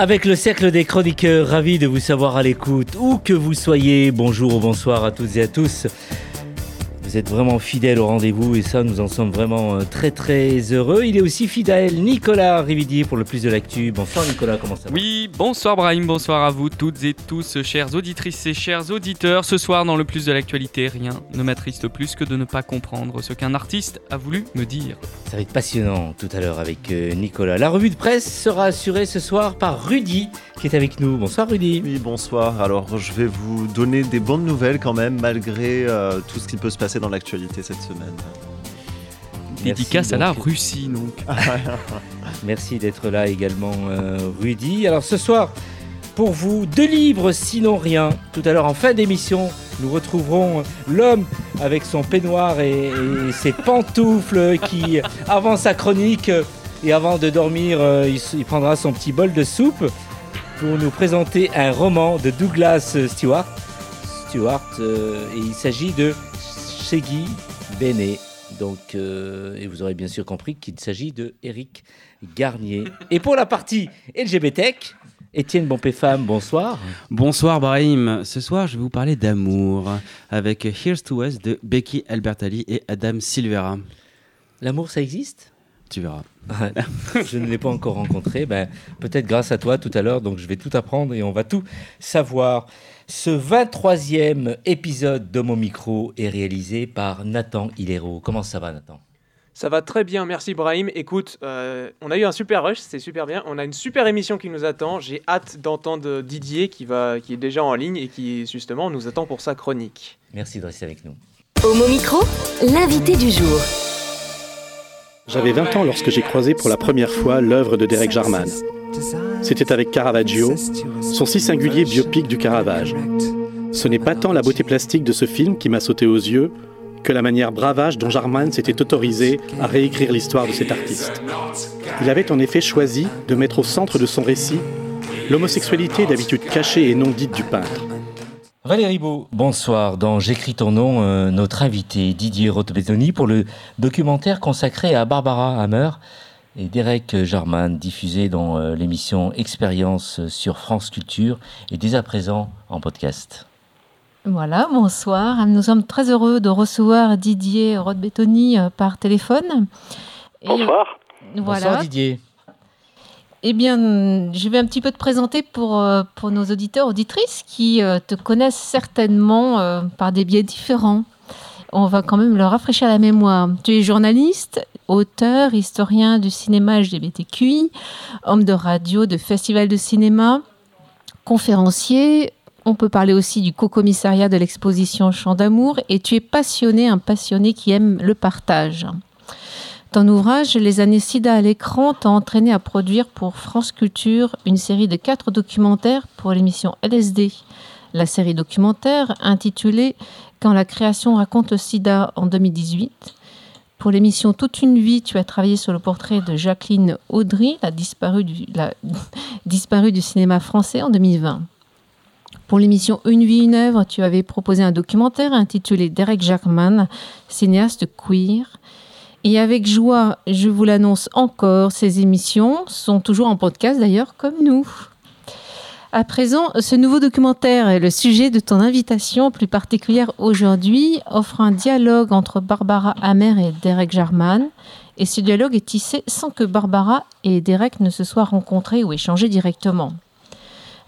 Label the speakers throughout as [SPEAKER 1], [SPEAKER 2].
[SPEAKER 1] Avec le cercle des chroniqueurs, ravi de vous savoir à l'écoute, où que vous soyez. Bonjour ou bonsoir à toutes et à tous. Vous êtes vraiment fidèles au rendez-vous et ça, nous en sommes vraiment euh, très très heureux. Il est aussi fidèle, Nicolas Rividier pour le plus de l'actu. Bonsoir Nicolas, comment ça va?
[SPEAKER 2] Oui, bonsoir Brahim, bonsoir à vous toutes et tous, chères auditrices et chers auditeurs. Ce soir, dans le plus de l'actualité, rien ne m'attriste plus que de ne pas comprendre ce qu'un artiste a voulu me dire.
[SPEAKER 1] Ça va être passionnant tout à l'heure avec euh, Nicolas. La revue de presse sera assurée ce soir par Rudy qui est avec nous. Bonsoir Rudy.
[SPEAKER 3] Oui, bonsoir. Alors, je vais vous donner des bonnes nouvelles quand même, malgré euh, tout ce qui peut se passer dans l'actualité cette semaine.
[SPEAKER 2] Dédicace à la. Russie, donc.
[SPEAKER 1] Merci d'être là également, euh, Rudy. Alors ce soir, pour vous, deux livres, sinon rien. Tout à l'heure, en fin d'émission, nous retrouverons l'homme avec son peignoir et, et ses pantoufles qui, avant sa chronique et avant de dormir, euh, il prendra son petit bol de soupe pour nous présenter un roman de Douglas Stewart. Stewart, euh, et il s'agit de Shaggy Bennett. Donc, euh, et vous aurez bien sûr compris qu'il s'agit de Eric Garnier. Et pour la partie LGBT, Étienne Bompé-Femme, bonsoir.
[SPEAKER 4] Bonsoir Brahim, ce soir je vais vous parler d'amour avec Here's to Us de Becky Albertalli et Adam Silvera.
[SPEAKER 1] L'amour, ça existe?
[SPEAKER 4] Tu verras.
[SPEAKER 1] Je ne l'ai pas encore rencontré. Ben, Peut-être grâce à toi tout à l'heure, donc je vais tout apprendre et on va tout savoir. Ce 23e épisode de mon micro est réalisé par Nathan Hilero. Comment ça va, Nathan?
[SPEAKER 5] Ça va très bien, merci Brahim. Écoute, euh, on a eu un super rush, c'est super bien. On a une super émission qui nous attend. J'ai hâte d'entendre Didier qui, va, qui est déjà en ligne et qui justement nous attend pour sa chronique.
[SPEAKER 1] Merci de rester avec nous.
[SPEAKER 6] Homo Micro, l'invité du jour.
[SPEAKER 7] J'avais 20 ans lorsque j'ai croisé pour la première fois l'œuvre de Derek Jarman. C'était avec Caravaggio, son si singulier biopic du Caravage. Ce n'est pas tant la beauté plastique de ce film qui m'a sauté aux yeux que la manière bravage dont Jarman s'était autorisé à réécrire l'histoire de cet artiste. Il avait en effet choisi de mettre au centre de son récit l'homosexualité d'habitude cachée et non dite du peintre.
[SPEAKER 1] Valérie Beau, bonsoir. Dans J'écris ton nom, euh, notre invité Didier Rothbetoni pour le documentaire consacré à Barbara Hammer et Derek Jarman, diffusé dans euh, l'émission Expérience sur France Culture et dès à présent en podcast.
[SPEAKER 8] Voilà, bonsoir. Nous sommes très heureux de recevoir Didier Rodbetoni euh, par téléphone. Et,
[SPEAKER 7] Bonsoir.
[SPEAKER 8] Voilà.
[SPEAKER 1] Bonsoir Didier.
[SPEAKER 8] Eh bien, je vais un petit peu te présenter pour, euh, nos auditeurs, auditrices qui euh, te connaissent certainement euh, par des biais différents. On va quand même leur rafraîchir la mémoire. Tu es journaliste, auteur, historien du cinéma LGBTQI, homme de radio, de festival de cinéma, conférencier. On peut parler aussi du co-commissariat de l'exposition Chant d'amour et tu es passionné, un passionné qui aime le partage. Ton ouvrage Les années sida à l'écran t'a entraîné à produire pour France Culture une série de quatre documentaires pour l'émission LSD. La série documentaire intitulée Quand la création raconte le sida en 2018. Pour l'émission Toute une vie, tu as travaillé sur le portrait de Jacqueline Audry, la disparue du, cinéma français en 2020. Pour l'émission Une vie, une œuvre, tu avais proposé un documentaire intitulé Derek Jackman, cinéaste queer. Et avec joie, je vous l'annonce encore, ces émissions sont toujours en podcast d'ailleurs, comme nous. À présent, ce nouveau documentaire est le sujet de ton invitation plus particulière aujourd'hui, offre un dialogue entre Barbara Hammer et Derek Jarman. Et ce dialogue est tissé sans que Barbara et Derek ne se soient rencontrés ou échangés directement.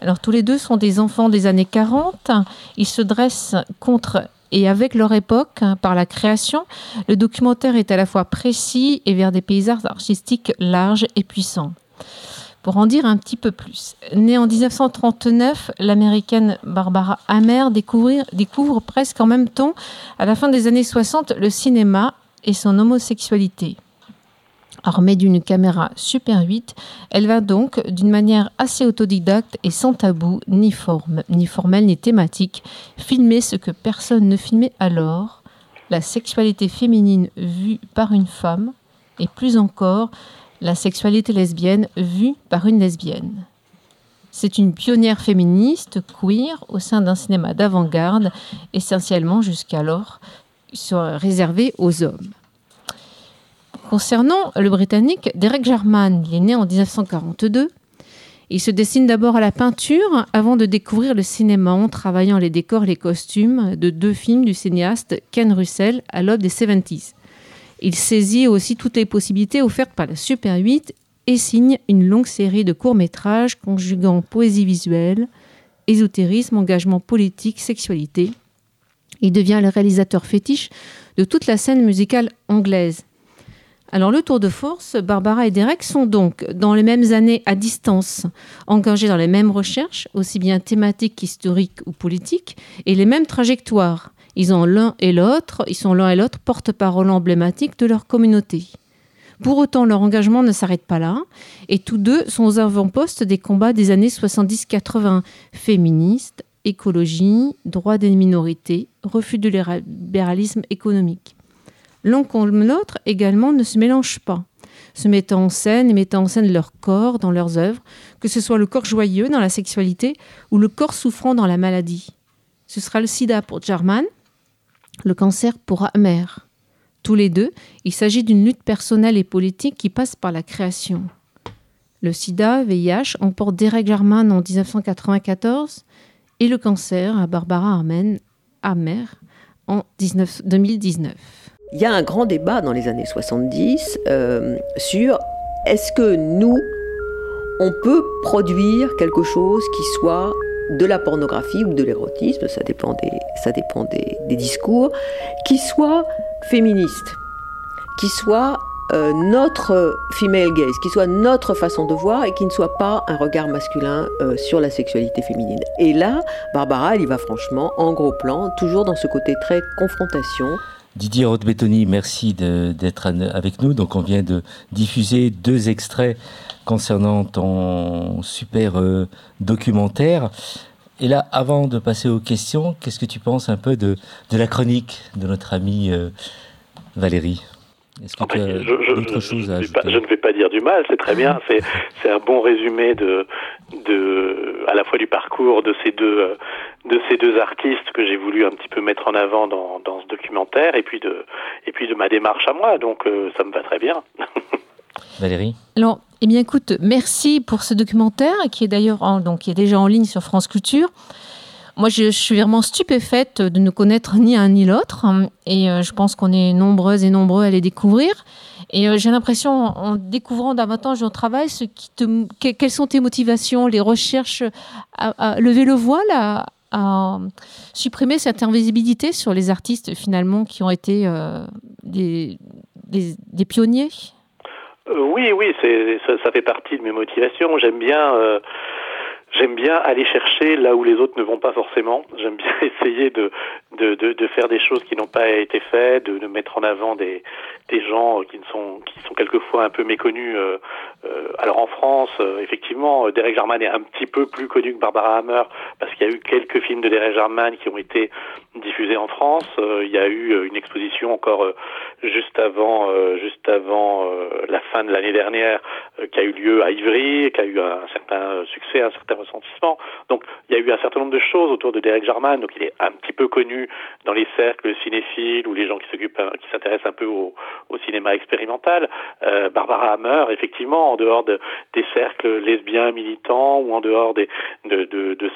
[SPEAKER 8] Alors tous les deux sont des enfants des années 40. Ils se dressent contre et avec leur époque hein, par la création. Le documentaire est à la fois précis et vers des paysages artistiques larges et puissants. Pour en dire un petit peu plus, née en 1939, l'américaine Barbara Hammer découvre presque en même temps, à la fin des années 60, le cinéma et son homosexualité. Armée d'une caméra Super 8, elle va donc, d'une manière assez autodidacte et sans tabou, ni, forme, ni formelle ni thématique, filmer ce que personne ne filmait alors, la sexualité féminine vue par une femme, et plus encore, la sexualité lesbienne vue par une lesbienne. C'est une pionnière féministe queer au sein d'un cinéma d'avant-garde, essentiellement jusqu'alors réservé aux hommes. Concernant le Britannique, Derek Jarman, il est né en 1942. Il se dessine d'abord à la peinture avant de découvrir le cinéma en travaillant les décors et les costumes de deux films du cinéaste Ken Russell à l'aube des 70s. Il saisit aussi toutes les possibilités offertes par la Super 8 et signe une longue série de courts-métrages conjuguant poésie visuelle, ésotérisme, engagement politique, sexualité. Il devient le réalisateur fétiche de toute la scène musicale anglaise. Alors le tour de force, Barbara et Derek sont donc dans les mêmes années à distance, engagés dans les mêmes recherches, aussi bien thématiques qu'historiques ou politiques, et les mêmes trajectoires. Ils ont l'un et l'autre, ils sont l'un et l'autre porte-parole emblématique de leur communauté. Pour autant, leur engagement ne s'arrête pas là, et tous deux sont aux avant-postes des combats des années 70-80, féministes, écologie, droits des minorités, refus de libéralisme économique. L'un comme l'autre également ne se mélangent pas, se mettant en scène et mettant en scène leur corps dans leurs œuvres, que ce soit le corps joyeux dans la sexualité ou le corps souffrant dans la maladie. Ce sera le sida pour Jarman, le cancer pour Amer. Tous les deux, il s'agit d'une lutte personnelle et politique qui passe par la création. Le sida, VIH, emporte Derek Jarman en 1994 et le cancer à Barbara Armen, Amer en 2019
[SPEAKER 9] il y a un grand débat dans les années 70 euh, sur est-ce que nous, on peut produire quelque chose qui soit de la pornographie ou de l'érotisme, ça dépend, des, ça dépend des, discours, qui soit féministe, qui soit euh, notre female gaze, qui soit notre façon de voir et qui ne soit pas un regard masculin euh, sur la sexualité féminine. Et là, Barbara, elle y va franchement en gros plan, toujours dans ce côté très confrontation.
[SPEAKER 1] Didier Rothbettoni, merci d'être avec nous. Donc, on vient de diffuser deux extraits concernant ton super euh, documentaire. Et là, avant de passer aux questions, qu'est-ce que tu penses un peu de, la chronique de notre amie euh, Valérie?
[SPEAKER 10] Est-ce que tu as d'autres choses à ajouter Je ne vais pas dire du mal, c'est très bien. C'est un bon résumé de, de, à la fois du parcours de ces deux, de ces deux artistes que j'ai voulu un petit peu mettre en avant dans, dans, ce documentaire et puis de, et puis de ma démarche à moi. Donc euh, ça me va très bien.
[SPEAKER 1] Valérie
[SPEAKER 8] Alors, eh bien écoute, merci pour ce documentaire qui est d'ailleurs donc qui est déjà en ligne sur France Culture. Moi, je, suis vraiment stupéfaite de ne connaître ni un ni l'autre. Et euh, je pense qu'on est nombreuses et nombreux à les découvrir. Et euh, j'ai l'impression, en découvrant davantage ton travail, ce qui quelles sont tes motivations, les recherches à, lever le voile, à, supprimer cette invisibilité sur les artistes finalement qui ont été euh, des, pionniers?
[SPEAKER 10] Oui, oui, ça, fait partie de mes motivations. J'aime bien J'aime bien aller chercher là où les autres ne vont pas forcément. J'aime bien essayer de, de, de, faire des choses qui n'ont pas été faites, de, de mettre en avant des, des gens qui ne sont qui sont quelquefois un peu méconnus. Euh, euh, alors en France, euh, effectivement, Derek Jarman est un petit peu plus connu que Barbara Hammer parce qu'il y a eu quelques films de Derek Jarman qui ont été diffusés en France. il y a eu une exposition encore juste avant juste avant la fin de l'année dernière qui a eu lieu à Ivry, qui a eu un certain succès, un certain Donc il y a eu un certain nombre de choses autour de Derek Jarman. Donc il est un petit peu connu dans les cercles cinéphiles ou les gens qui s'occupent, qui s'intéressent un peu au, cinéma expérimental. Euh, Barbara Hammer, effectivement, en dehors de, des cercles lesbiens militants ou en dehors de,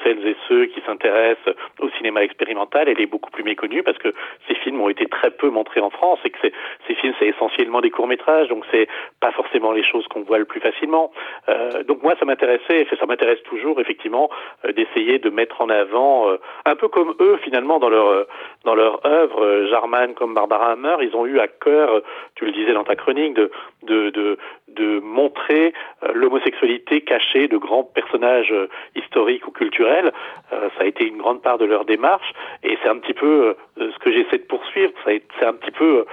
[SPEAKER 10] celles et ceux qui s'intéressent au cinéma expérimental, elle est beaucoup plus méconnue parce que ces films ont été très peu montrés en France et que ces films, c'est essentiellement des courts-métrages, donc c'est pas forcément les choses qu'on voit le plus facilement. Euh, donc moi, ça m'intéressait, et ça m'intéresse toujours, effectivement, euh, d'essayer de mettre en avant, euh, un peu comme eux, finalement, dans leur, dans leur œuvre, Jarman comme Barbara Hammer, ils ont eu à cœur tu le disais dans ta chronique, de, de montrer euh, l'homosexualité cachée de grands personnages euh, historiques ou culturels. Euh, ça a été une grande part de leur démarche et c'est un petit peu ce que j'essaie de poursuivre. C'est un petit peu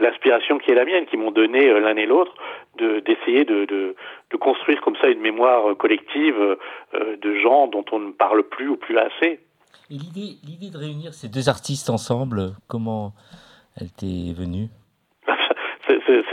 [SPEAKER 10] l'inspiration qui est la mienne, qui m'ont donné l'un et l'autre d'essayer de, de, construire comme ça une mémoire collective de gens dont on ne parle plus ou plus assez.
[SPEAKER 1] L'idée de réunir ces deux artistes ensemble, comment elle t'est venue?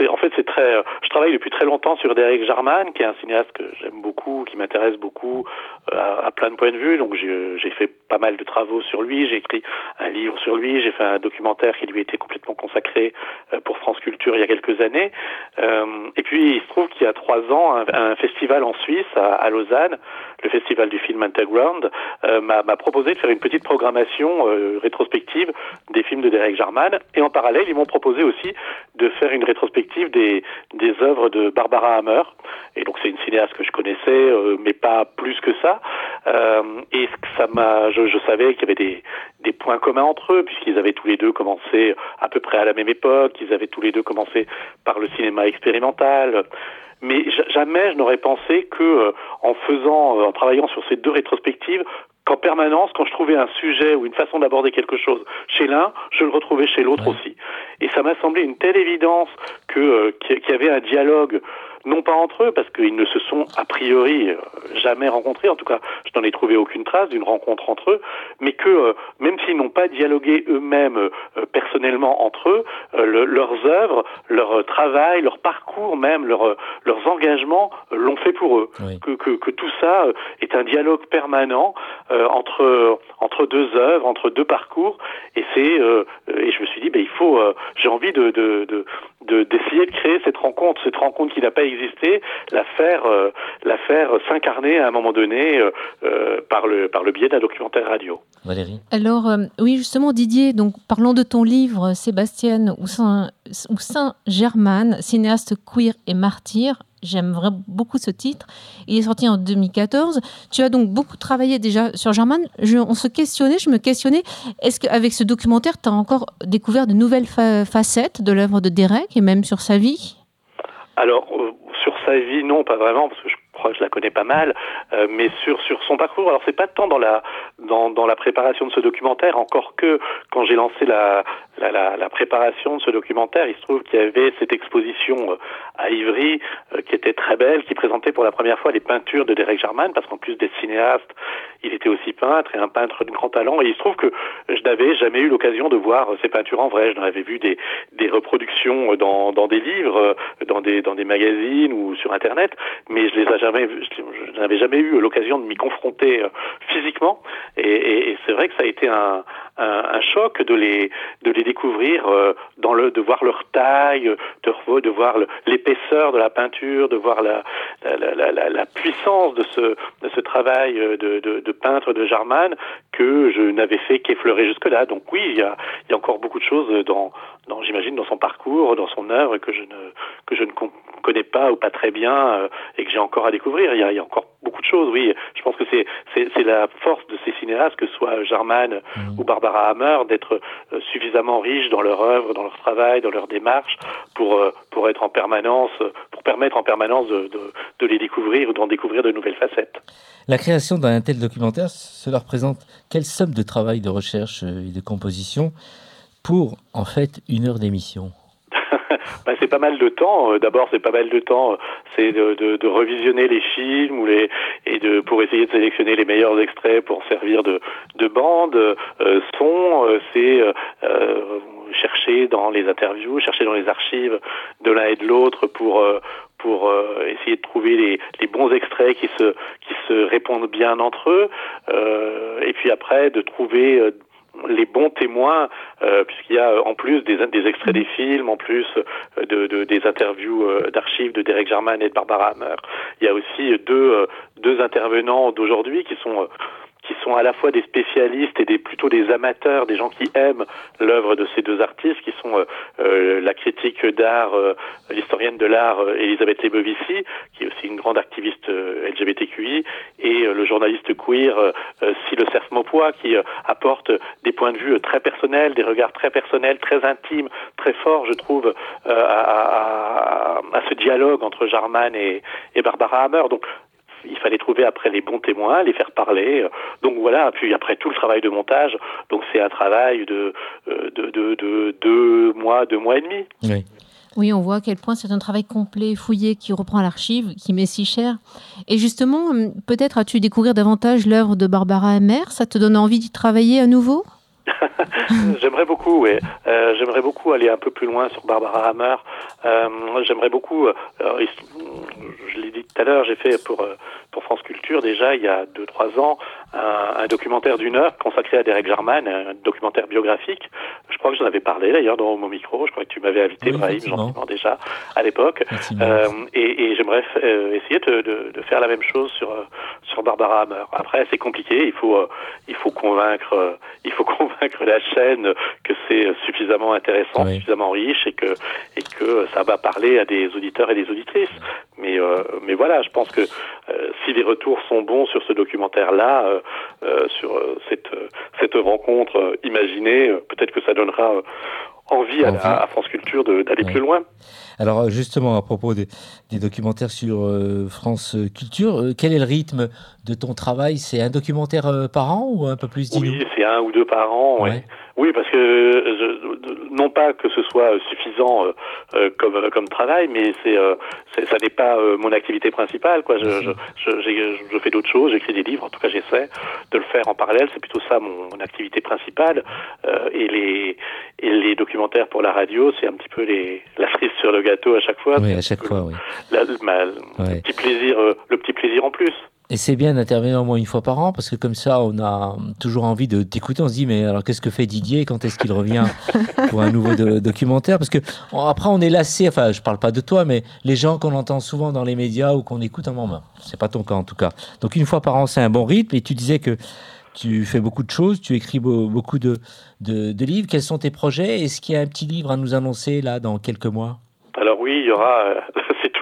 [SPEAKER 10] En fait, c'est très. Je travaille depuis très longtemps sur Derek Jarman, qui est un cinéaste que j'aime beaucoup, qui m'intéresse beaucoup euh, à, plein de points de vue. Donc, j'ai fait pas mal de travaux sur lui. J'ai écrit un livre sur lui. J'ai fait un documentaire qui lui été complètement consacré euh, pour France Culture il y a quelques années. Euh, et puis, il se trouve qu'il y a trois ans, un, festival en Suisse, à, Lausanne, le festival du film Underground, m'a proposé de faire une petite programmation rétrospective des films de Derek Jarman. Et en parallèle, ils m'ont proposé aussi de faire une rétrospective des, œuvres de Barbara Hammer. Et donc c'est une cinéaste que je connaissais, euh, mais pas plus que ça. Euh, et ça m'a, je, savais qu'il y avait des, des points communs entre eux, puisqu'ils avaient tous les deux commencé à peu près à la même époque. Ils avaient tous les deux commencé par le cinéma expérimental. Mais jamais je n'aurais pensé que euh, en faisant, en travaillant sur ces deux rétrospectives, qu'en permanence, quand je trouvais un sujet ou une façon d'aborder quelque chose chez l'un, je le retrouvais chez l'autre aussi. Et ça m'a semblé une telle évidence que euh, qu'il y avait un dialogue non pas entre eux, parce qu'ils ne se sont a priori euh, jamais rencontrés, en tout cas je n'en ai trouvé aucune trace d'une rencontre entre eux, mais que euh, même s'ils n'ont pas dialogué eux-mêmes euh, personnellement entre eux, leurs œuvres, leur travail, leur parcours même, leur, leurs engagements l'ont fait pour eux. Que, que, que, tout ça est un dialogue permanent entre, entre deux œuvres, entre deux parcours, et c'est et je me suis dit, ben, il faut, j'ai envie de, de, de d'essayer de, créer cette rencontre, cette rencontre qui n'a pas existé, la faire, euh, la faire s'incarner à un moment donné euh, euh, par, le, par le biais d'un documentaire radio.
[SPEAKER 1] Valérie
[SPEAKER 8] Alors, oui, justement, Didier, donc, parlons de ton livre, Sébastien ou Saint-Germain, cinéaste queer et martyr, J'aime vraiment beaucoup ce titre. Il est sorti en 2014. Tu as donc beaucoup travaillé déjà sur Germain. on se questionnait, je me questionnais, est-ce qu'avec ce documentaire, tu as encore découvert de nouvelles facettes de l'œuvre de Derek et même sur sa vie?
[SPEAKER 10] Alors, euh, sur sa vie, non, pas vraiment, parce que je la connais pas mal, euh, mais sur sur son parcours. Alors c'est pas tant dans la dans, dans la préparation de ce documentaire, encore que quand j'ai lancé la la, la préparation de ce documentaire, il se trouve qu'il y avait cette exposition euh, à Ivry euh, qui était très belle, qui présentait pour la première fois les peintures de Derek Jarman, parce qu'en plus d'être cinéaste, il était aussi peintre et un peintre de grand talent. Et il se trouve que je n'avais jamais eu l'occasion de voir ces peintures en vrai. Je n'avais vu des des reproductions dans dans des livres, dans des dans des magazines ou sur internet, mais je les ai je n'avais jamais eu l'occasion de m'y confronter euh, physiquement, et, c'est vrai que ça a été un, choc de les de les découvrir euh, dans le de voir leur taille, de, de voir l'épaisseur de la peinture, de voir la la, puissance de ce de ce travail de, de, peintre de Jarman que je n'avais fait qu'effleurer jusque-là. Donc oui, il y a, il y a encore beaucoup de choses dans j'imagine, dans son parcours, dans son œuvre que je ne que je ne connais pas ou pas très bien euh, et que j'ai encore à découvrir. Il y, a, il y, a, encore beaucoup de choses. Oui, je pense que c'est c'est la force de ces cinéastes, que ce soit Jarman mmh. ou Barbara Hammer, d'être euh, suffisamment riches dans leur œuvre, dans leur travail, dans leur démarche, pour euh, pour être en permanence, pour permettre en permanence de, de, de les découvrir ou d'en découvrir de nouvelles facettes.
[SPEAKER 1] La création d'un tel documentaire, cela représente quelle somme de travail, de recherche et de composition pour en fait une heure d'émission?
[SPEAKER 10] bah, c'est pas mal de temps. Euh, d'abord, c'est pas mal de temps. Euh, c'est de, de, de, revisionner les films ou les et de pour essayer de sélectionner les meilleurs extraits pour servir de, de bande euh, son. Euh, c'est chercher dans les interviews, chercher dans les archives de l'un et de l'autre pour pour essayer de trouver les, les, bons extraits qui se qui se répondent bien entre eux. et puis après, de trouver les bons témoins, euh, puisqu'il y a en plus des, extraits des films, en plus euh, de, de des interviews euh, d'archives de Derek Jarman et de Barbara Hammer. Il y a aussi deux, deux intervenants d'aujourd'hui qui sont qui sont à la fois des spécialistes et des plutôt des amateurs, des gens qui aiment l'œuvre de ces deux artistes, qui sont euh, euh la critique d'art, euh, l'historienne de l'art Elisabeth Lebovici, qui est aussi une grande activiste LGBTQI, et le journaliste queer Sile Cerf Mopois, qui apporte des points de vue très personnels, des regards très personnels, très intimes, très forts, je trouve, à, ce dialogue entre Jarman et, Barbara Hammer. Il fallait trouver après les bons témoins, les faire parler. Donc voilà, puis après tout le travail de montage, donc c'est un travail de, de, de, de deux mois, deux mois et demi.
[SPEAKER 1] Oui.
[SPEAKER 8] Oui, on voit à quel point c'est un travail complet, fouillé, qui reprend l'archive, qui met si cher. Et justement, hum, peut-être as-tu découvert davantage l'œuvre de Barbara Hammer Ça te donne envie d'y travailler à nouveau?
[SPEAKER 10] J'aimerais beaucoup, oui. Euh, J'aimerais beaucoup aller un peu plus loin sur Barbara Hammer. Euh, J'aimerais beaucoup. Euh, je l'ai dit tout à l'heure, j'ai fait pour euh, pour France Culture déjà il y a deux trois ans un, un documentaire d'une heure consacré à Derek Jarman, un documentaire biographique. Je crois que j'en avais parlé d'ailleurs dans mon micro. Je crois que tu m'avais invité,
[SPEAKER 1] Oui,
[SPEAKER 10] Brahim, gentiment déjà à l'époque. Euh, et et j'aimerais euh, essayer de, de, de faire la même chose sur euh, sur Barbara Hammer. Après, c'est compliqué. Il faut euh, il faut convaincre euh, il faut convaincre la chaîne que c'est euh, suffisamment intéressant,
[SPEAKER 1] Oui.
[SPEAKER 10] suffisamment riche et que et que ça va parler à des auditeurs et des auditrices. Mais euh, mais voilà, je pense que euh, si les retours sont bons sur ce documentaire-là, euh, euh, sur euh, cette euh, cette rencontre euh, imaginée, euh, peut-être que ça donnera euh, envie à, France Culture d'aller
[SPEAKER 1] Ouais.
[SPEAKER 10] plus loin.
[SPEAKER 1] Alors euh, justement, à propos des, des documentaires sur euh, France Culture, euh, quel est le rythme de ton travail? C'est un documentaire euh, par an ou un peu plus
[SPEAKER 10] Oui, c'est un ou deux par an. ouais.
[SPEAKER 1] Ouais.
[SPEAKER 10] Oui, parce que euh, je- non pas que ce soit euh, suffisant euh, comme comme travail, mais c'est euh, ça n'est pas euh, mon activité principale. Quoi, je je, je, je fais d'autres choses, j'écris des livres. En tout cas, j'essaie de le faire en parallèle. C'est plutôt ça mon, mon activité principale. Euh, et les et les documentaires pour la radio, c'est un petit peu les la cerise sur le gâteau à chaque fois.
[SPEAKER 1] Oui, à chaque fois, oui.
[SPEAKER 10] la- le- petit plaisir, le petit plaisir en plus.
[SPEAKER 1] Et c'est bien d'intervenir au moins une fois par an parce que comme ça, on a toujours envie de t'écouter. On se dit, mais alors qu'est-ce que fait Didier? Quand est-ce qu'il revient pour un nouveau do- documentaire? Parce que on- après, on est lassé. Enfin, je parle pas de toi, mais les gens qu'on entend souvent dans les médias ou qu'on écoute un moment. C'est pas ton cas en tout cas. Donc une fois par an, c'est un bon rythme. Et tu disais que tu fais beaucoup de choses, tu écris beau- beaucoup de, de, de livres. Quels sont tes projets? Est-ce qu'il y a un petit livre à nous annoncer là dans quelques mois?
[SPEAKER 10] Alors oui, il y aura, euh,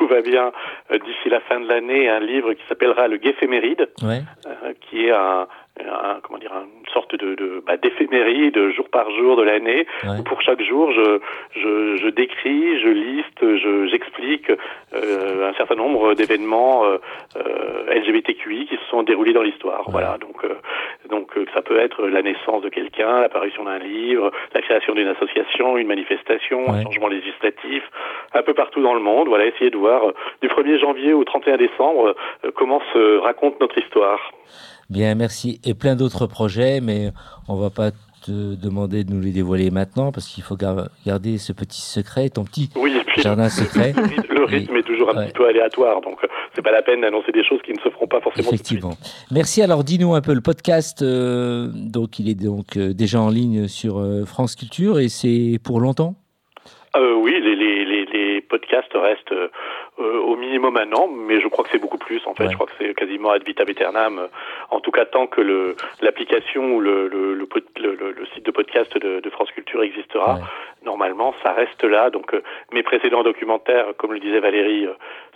[SPEAKER 10] tout va bien, euh, d'ici la fin de l'année, un livre qui s'appellera Le Guéphéméride,
[SPEAKER 1] Ouais.
[SPEAKER 10] euh, qui est un, un- comment dire, une sorte de, de bah, d'éphéméride jour par jour de l'année.
[SPEAKER 1] Ouais.
[SPEAKER 10] où Pour chaque jour, je, je, je décris, je liste, je, j'explique euh, un certain nombre d'événements euh, euh, LGBTQI qui se sont déroulés dans l'histoire.
[SPEAKER 1] Ouais.
[SPEAKER 10] Voilà, donc euh, donc euh, ça peut être la naissance de quelqu'un, l'apparition d'un livre, la création d'une association, une manifestation,
[SPEAKER 1] Ouais.
[SPEAKER 10] un changement législatif, un peu partout dans le monde. Voilà, essayer de voir euh, du 1er janvier au 31 décembre comment se raconte notre histoire.
[SPEAKER 1] Bien, merci. Et plein d'autres projets, mais on va pas te demander de nous les dévoiler maintenant parce qu'il faut gar- garder ce petit secret, ton petit
[SPEAKER 10] Oui, et puis
[SPEAKER 1] jardin secret.
[SPEAKER 10] le rythme, est toujours un
[SPEAKER 1] Ouais.
[SPEAKER 10] petit peu aléatoire, donc euh, c'est pas la peine d'annoncer des choses qui ne se feront pas forcément. tout de suite.
[SPEAKER 1] Effectivement. Merci. Alors, dis-nous un peu le podcast. euh, donc, il est donc euh, déjà en ligne sur euh, France Culture et c'est pour longtemps?
[SPEAKER 10] Euh, oui, les, les, les, les podcasts restent euh, au minimum un an, mais je crois que c'est beaucoup plus. En fait,
[SPEAKER 1] Ouais.
[SPEAKER 10] je crois que c'est quasiment ad vitam aeternam. En tout cas, tant que le l'application ou le, le, le, le- le- site de podcast de, de France Culture existera,
[SPEAKER 1] Ouais.
[SPEAKER 10] normalement, ça reste là. Donc, euh, mes précédents documentaires, comme le disait Valérie, euh,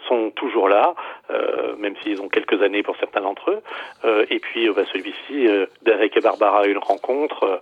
[SPEAKER 10] sont toujours là, euh, même s'ils ont quelques années pour certains d'entre eux. Euh, et puis, bah, celui-ci, Derek et Barbara, une rencontre,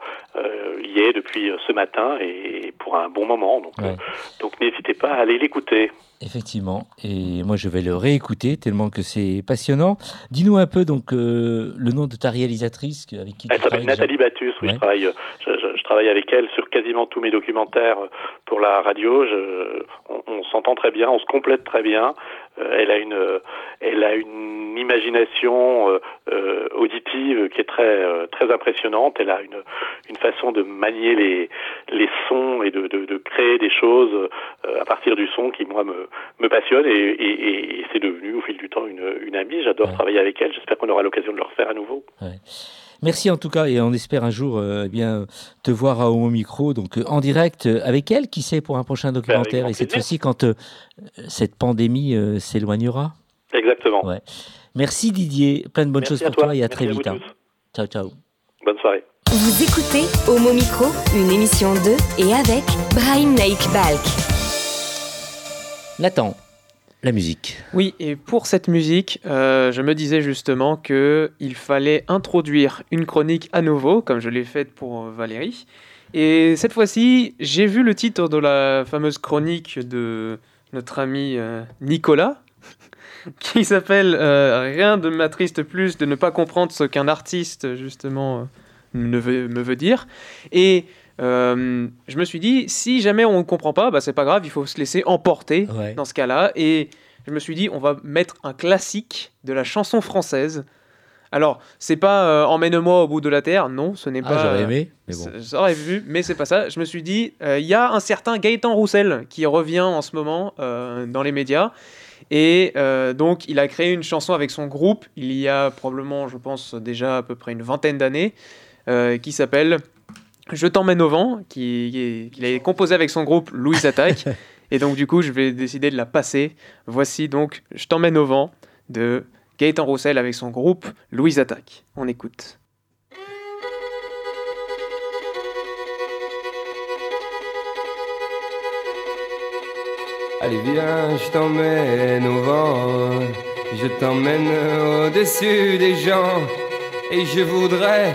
[SPEAKER 10] y est depuis ce matin et pour un bon moment. Donc,
[SPEAKER 1] Ouais.
[SPEAKER 10] euh, donc n'hésitez pas à aller l'écouter.
[SPEAKER 1] Effectivement. Et moi, je vais le réécouter tellement que c'est passionnant. Dis-nous un peu donc euh, le nom de ta réalisatrice avec qui tu
[SPEAKER 10] Elle s'appelle
[SPEAKER 1] travailles déjà.
[SPEAKER 10] Nathalie Battus, oui,
[SPEAKER 1] Ouais.
[SPEAKER 10] je, travaille, je, je- je travaille avec elle sur quasiment tous mes documentaires pour la radio. Je, on on s'entend très bien, on se complète très bien. Euh, elle a une, euh, elle a une imagination euh, auditive qui est très, très impressionnante. Elle a une, une façon de manier les, les sons et de, de, de créer des choses euh, à partir du son qui moi me, me passionne et, et, et c'est devenu au fil du temps une, une amie. J'adore
[SPEAKER 1] Ouais.
[SPEAKER 10] travailler avec elle. J'espère qu'on aura l'occasion de le refaire à nouveau.
[SPEAKER 1] Merci en tout cas et on espère un jour euh, eh bien te voir à Homo Micro donc euh, en direct euh, avec elle qui sait pour un prochain documentaire et cette fois-ci quand euh, cette pandémie euh, s'éloignera.
[SPEAKER 10] Exactement.
[SPEAKER 1] Ouais. Merci Didier, plein de bonnes
[SPEAKER 10] Merci
[SPEAKER 1] choses pour
[SPEAKER 10] toi.
[SPEAKER 1] toi et à
[SPEAKER 10] Merci
[SPEAKER 1] très
[SPEAKER 10] à
[SPEAKER 1] vite. hein. Ciao ciao.
[SPEAKER 10] Bonne soirée.
[SPEAKER 6] Vous écoutez Homo Micro, une émission de et avec Brahim Naik Balk.
[SPEAKER 1] Nathan, la musique.
[SPEAKER 5] Oui, et pour cette musique, euh, je me disais justement que il fallait introduire une chronique à nouveau, comme je l'ai faite pour euh, Valérie. Et cette fois-ci, j'ai vu le titre de la fameuse chronique de notre ami euh, Nicolas. qui s'appelle Rien de m'attriste plus de ne pas comprendre ce qu'un artiste, justement, ne veut- me veut dire. Et euh, je me suis dit, si jamais on ne comprend pas, bah, c'est pas grave, il faut se laisser emporter
[SPEAKER 1] Ouais.
[SPEAKER 5] dans ce cas-là. Et je me suis dit, on va mettre un classique de la chanson française. Alors, c'est pas euh, Emmène-moi au bout de la terre, non, ce n'est
[SPEAKER 1] Ah,
[SPEAKER 5] pas.
[SPEAKER 1] j'aurais
[SPEAKER 5] euh,
[SPEAKER 1] aimé, mais bon.
[SPEAKER 5] J'aurais vu, mais c'est pas ça. Je me suis dit, euh, il y a un certain Gaëtan Roussel qui revient en ce moment euh, dans les médias. Et euh, donc, il a créé une chanson avec son groupe, il y a probablement, je pense, déjà à peu près une vingtaine d'années, euh, qui s'appelle Je t'emmène au vent, qui, qui est- qu'il a composé avec son groupe Louise Attaque. et donc, du coup, je vais décider de la passer. Voici donc Je t'emmène au vent de Gaëtan Roussel avec son groupe Louise Attaque. On écoute.
[SPEAKER 11] Allez viens, je t'emmène au vent, je t'emmène au-dessus des gens, et je voudrais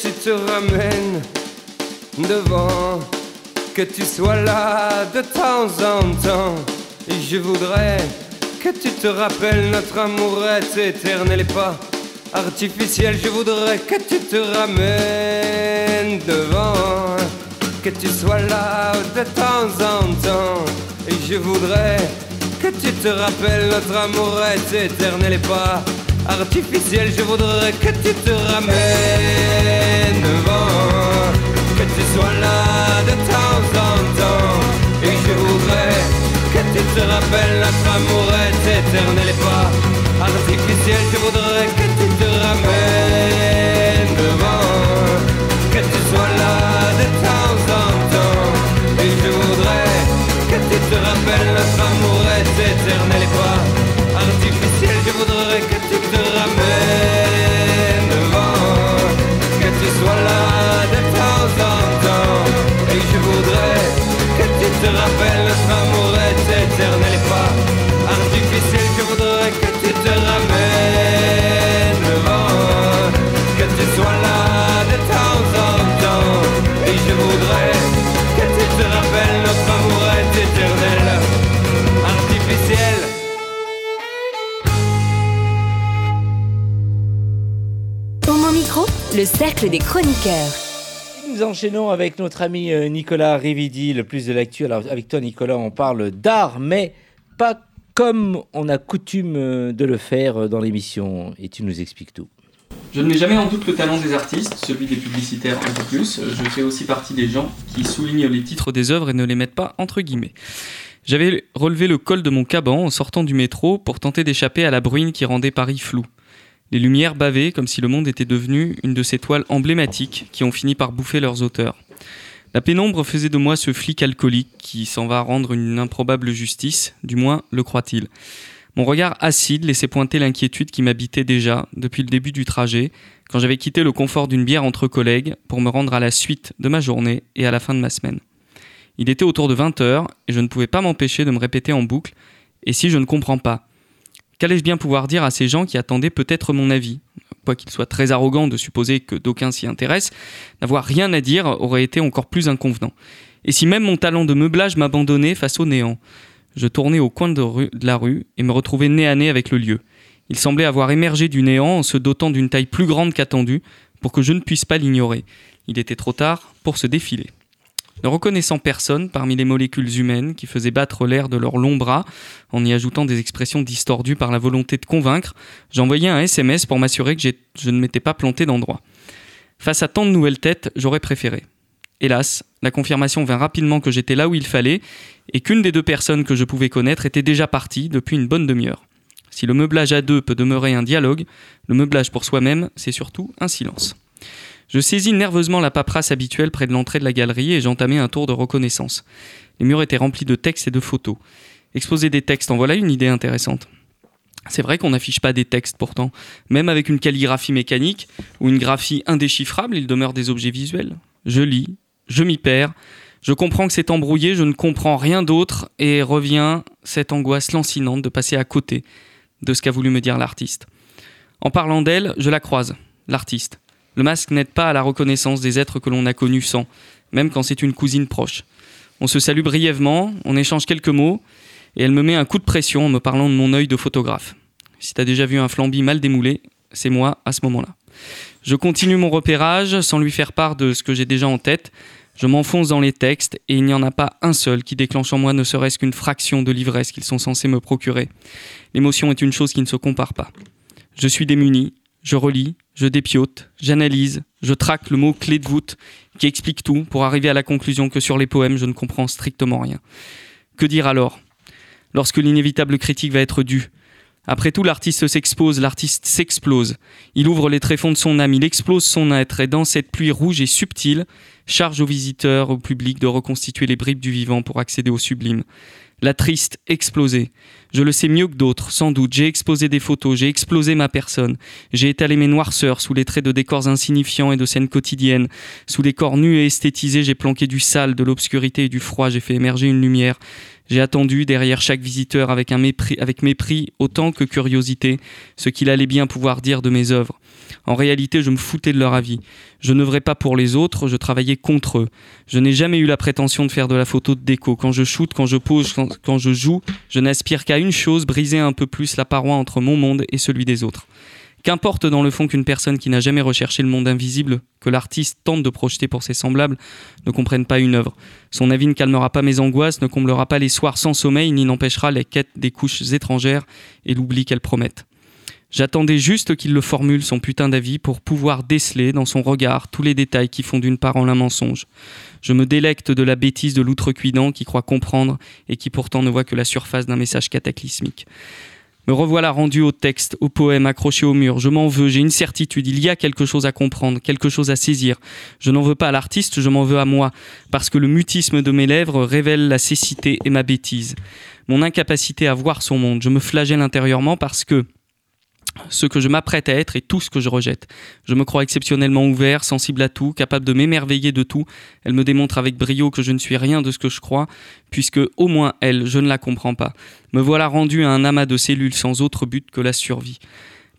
[SPEAKER 11] Tu te ramènes devant, que tu sois là de temps en temps. Et je voudrais que tu te rappelles notre amour est éternel et pas artificiel. Je voudrais que tu te ramènes devant, que tu sois là de temps en temps. Et je voudrais que tu te rappelles notre amour est éternel et pas artificiel. Je voudrais que tu te ramènes que tu sois là de temps en temps. Et je voudrais que tu te rappelles notre amour est éternel et pas artificiel. Je voudrais que tu te ramènes devant, que tu sois là de temps en temps. Et je voudrais que tu te rappelles notre amour est éternel et
[SPEAKER 6] le cercle des chroniqueurs.
[SPEAKER 1] Nous enchaînons avec notre ami euh, Nicolas Rividi, le plus de l'actu. Alors avec toi Nicolas, on parle d'art, mais pas comme on a coutume euh, de le faire euh, dans l'émission. Et tu nous expliques tout.
[SPEAKER 2] Je ne mets jamais en doute le talent des artistes, celui des publicitaires un peu plus. Je fais aussi partie des gens qui soulignent les titres des œuvres et ne les mettent pas entre guillemets. J'avais relevé le col de mon caban en sortant du métro pour tenter d'échapper à la bruine qui rendait Paris flou. Les lumières bavaient comme si le monde était devenu une de ces toiles emblématiques qui ont fini par bouffer leurs auteurs. La pénombre faisait de moi ce flic alcoolique qui s'en va rendre une improbable justice, du moins le croit-il. Mon regard acide laissait pointer l'inquiétude qui m'habitait déjà depuis le début du trajet, quand j'avais quitté le confort d'une bière entre collègues pour me rendre à la suite de ma journée et à la fin de ma semaine. Il était autour de 20 heures et je ne pouvais pas m'empêcher de me répéter en boucle Et si je ne comprends pas Qu'allais-je bien pouvoir dire à ces gens qui attendaient peut-être mon avis? Quoiqu'il soit très arrogant de supposer que d'aucuns s'y intéressent, n'avoir rien à dire aurait été encore plus inconvenant. Et si même mon talent de meublage m'abandonnait face au néant Je tournais au coin de la rue et me retrouvais nez à nez avec le lieu. Il semblait avoir émergé du néant en se dotant d'une taille plus grande qu'attendue pour que je ne puisse pas l'ignorer. Il était trop tard pour se défiler. Ne reconnaissant personne parmi les molécules humaines qui faisaient battre l'air de leurs longs bras en y ajoutant des expressions distordues par la volonté de convaincre, j'envoyais un SMS pour m'assurer que je ne m'étais pas planté d'endroit. Face à tant de nouvelles têtes, j'aurais préféré. Hélas, la confirmation vint rapidement que j'étais là où il fallait et qu'une des deux personnes que je pouvais connaître était déjà partie depuis une bonne demi-heure. Si le meublage à deux peut demeurer un dialogue, le meublage pour soi-même, c'est surtout un silence. Je saisis nerveusement la paperasse habituelle près de l'entrée de la galerie et j'entamai un tour de reconnaissance. Les murs étaient remplis de textes et de photos. Exposer des textes, en voilà une idée intéressante. C'est vrai qu'on n'affiche pas des textes pourtant. Même avec une calligraphie mécanique ou une graphie indéchiffrable, il demeure des objets visuels. Je lis, je m'y perds, je comprends que c'est embrouillé, je ne comprends rien d'autre et revient cette angoisse lancinante de passer à côté de ce qu'a voulu me dire l'artiste. En parlant d'elle, je la croise, l'artiste. Le masque n'aide pas à la reconnaissance des êtres que l'on a connus sans, même quand c'est une cousine proche. On se salue brièvement, on échange quelques mots, et elle me met un coup de pression en me parlant de mon œil de photographe. Si t'as déjà vu un flambi mal démoulé, c'est moi à ce moment-là. Je continue mon repérage sans lui faire part de ce que j'ai déjà en tête. Je m'enfonce dans les textes et il n'y en a pas un seul qui déclenche en moi ne serait-ce qu'une fraction de l'ivresse qu'ils sont censés me procurer. L'émotion est une chose qui ne se compare pas. Je suis démuni, je relis, je dépiote, j'analyse, je traque le mot clé de voûte qui explique tout pour arriver à la conclusion que sur les poèmes je ne comprends strictement rien. Que dire alors? Lorsque l'inévitable critique va être due, après tout, l'artiste s'expose, l'artiste s'explose. Il ouvre les tréfonds de son âme, il explose son être, et dans cette pluie rouge et subtile, charge aux visiteurs, au public de reconstituer les bribes du vivant pour accéder au sublime. La triste explosée. Je le sais mieux que d'autres, sans doute. J'ai exposé des photos, j'ai explosé ma personne. J'ai étalé mes noirceurs sous les traits de décors insignifiants et de scènes quotidiennes. Sous les corps nus et esthétisés, j'ai planqué du sale, de l'obscurité et du froid. J'ai fait émerger une lumière. J'ai attendu derrière chaque visiteur avec un mépris, avec mépris autant que curiosité, ce qu'il allait bien pouvoir dire de mes œuvres. En réalité, je me foutais de leur avis. Je n'œuvrais pas pour les autres, je travaillais contre eux. Je n'ai jamais eu la prétention de faire de la photo de déco. Quand je shoote, quand je pose, quand, je joue, je n'aspire qu'à une chose, briser un peu plus la paroi entre mon monde et celui des autres. Qu'importe dans le fond qu'une personne qui n'a jamais recherché le monde invisible que l'artiste tente de projeter pour ses semblables ne comprenne pas une œuvre. Son avis ne calmera pas mes angoisses, ne comblera pas les soirs sans sommeil, ni n'empêchera les quêtes des couches étrangères et l'oubli qu'elles promettent. J'attendais juste qu'il le formule son putain d'avis pour pouvoir déceler dans son regard tous les détails qui font d'une parole un mensonge. Je me délecte de la bêtise de l'outrecuidant qui croit comprendre et qui pourtant ne voit que la surface d'un message cataclysmique. Me revoilà rendu au texte, au poème, accroché au mur. Je m'en veux, j'ai une certitude, il y a quelque chose à comprendre, quelque chose à saisir. Je n'en veux pas à l'artiste, je m'en veux à moi, parce que le mutisme de mes lèvres révèle la cécité et ma bêtise. Mon incapacité à voir son monde. Je me flagelle intérieurement parce que ce que je m'apprête à être est tout ce que je rejette. Je me crois exceptionnellement ouvert, sensible à tout, capable de m'émerveiller de tout. Elle me démontre avec brio que je ne suis rien de ce que je crois, puisque au moins elle, je ne la comprends pas. Me voilà rendu à un amas de cellules sans autre but que la survie.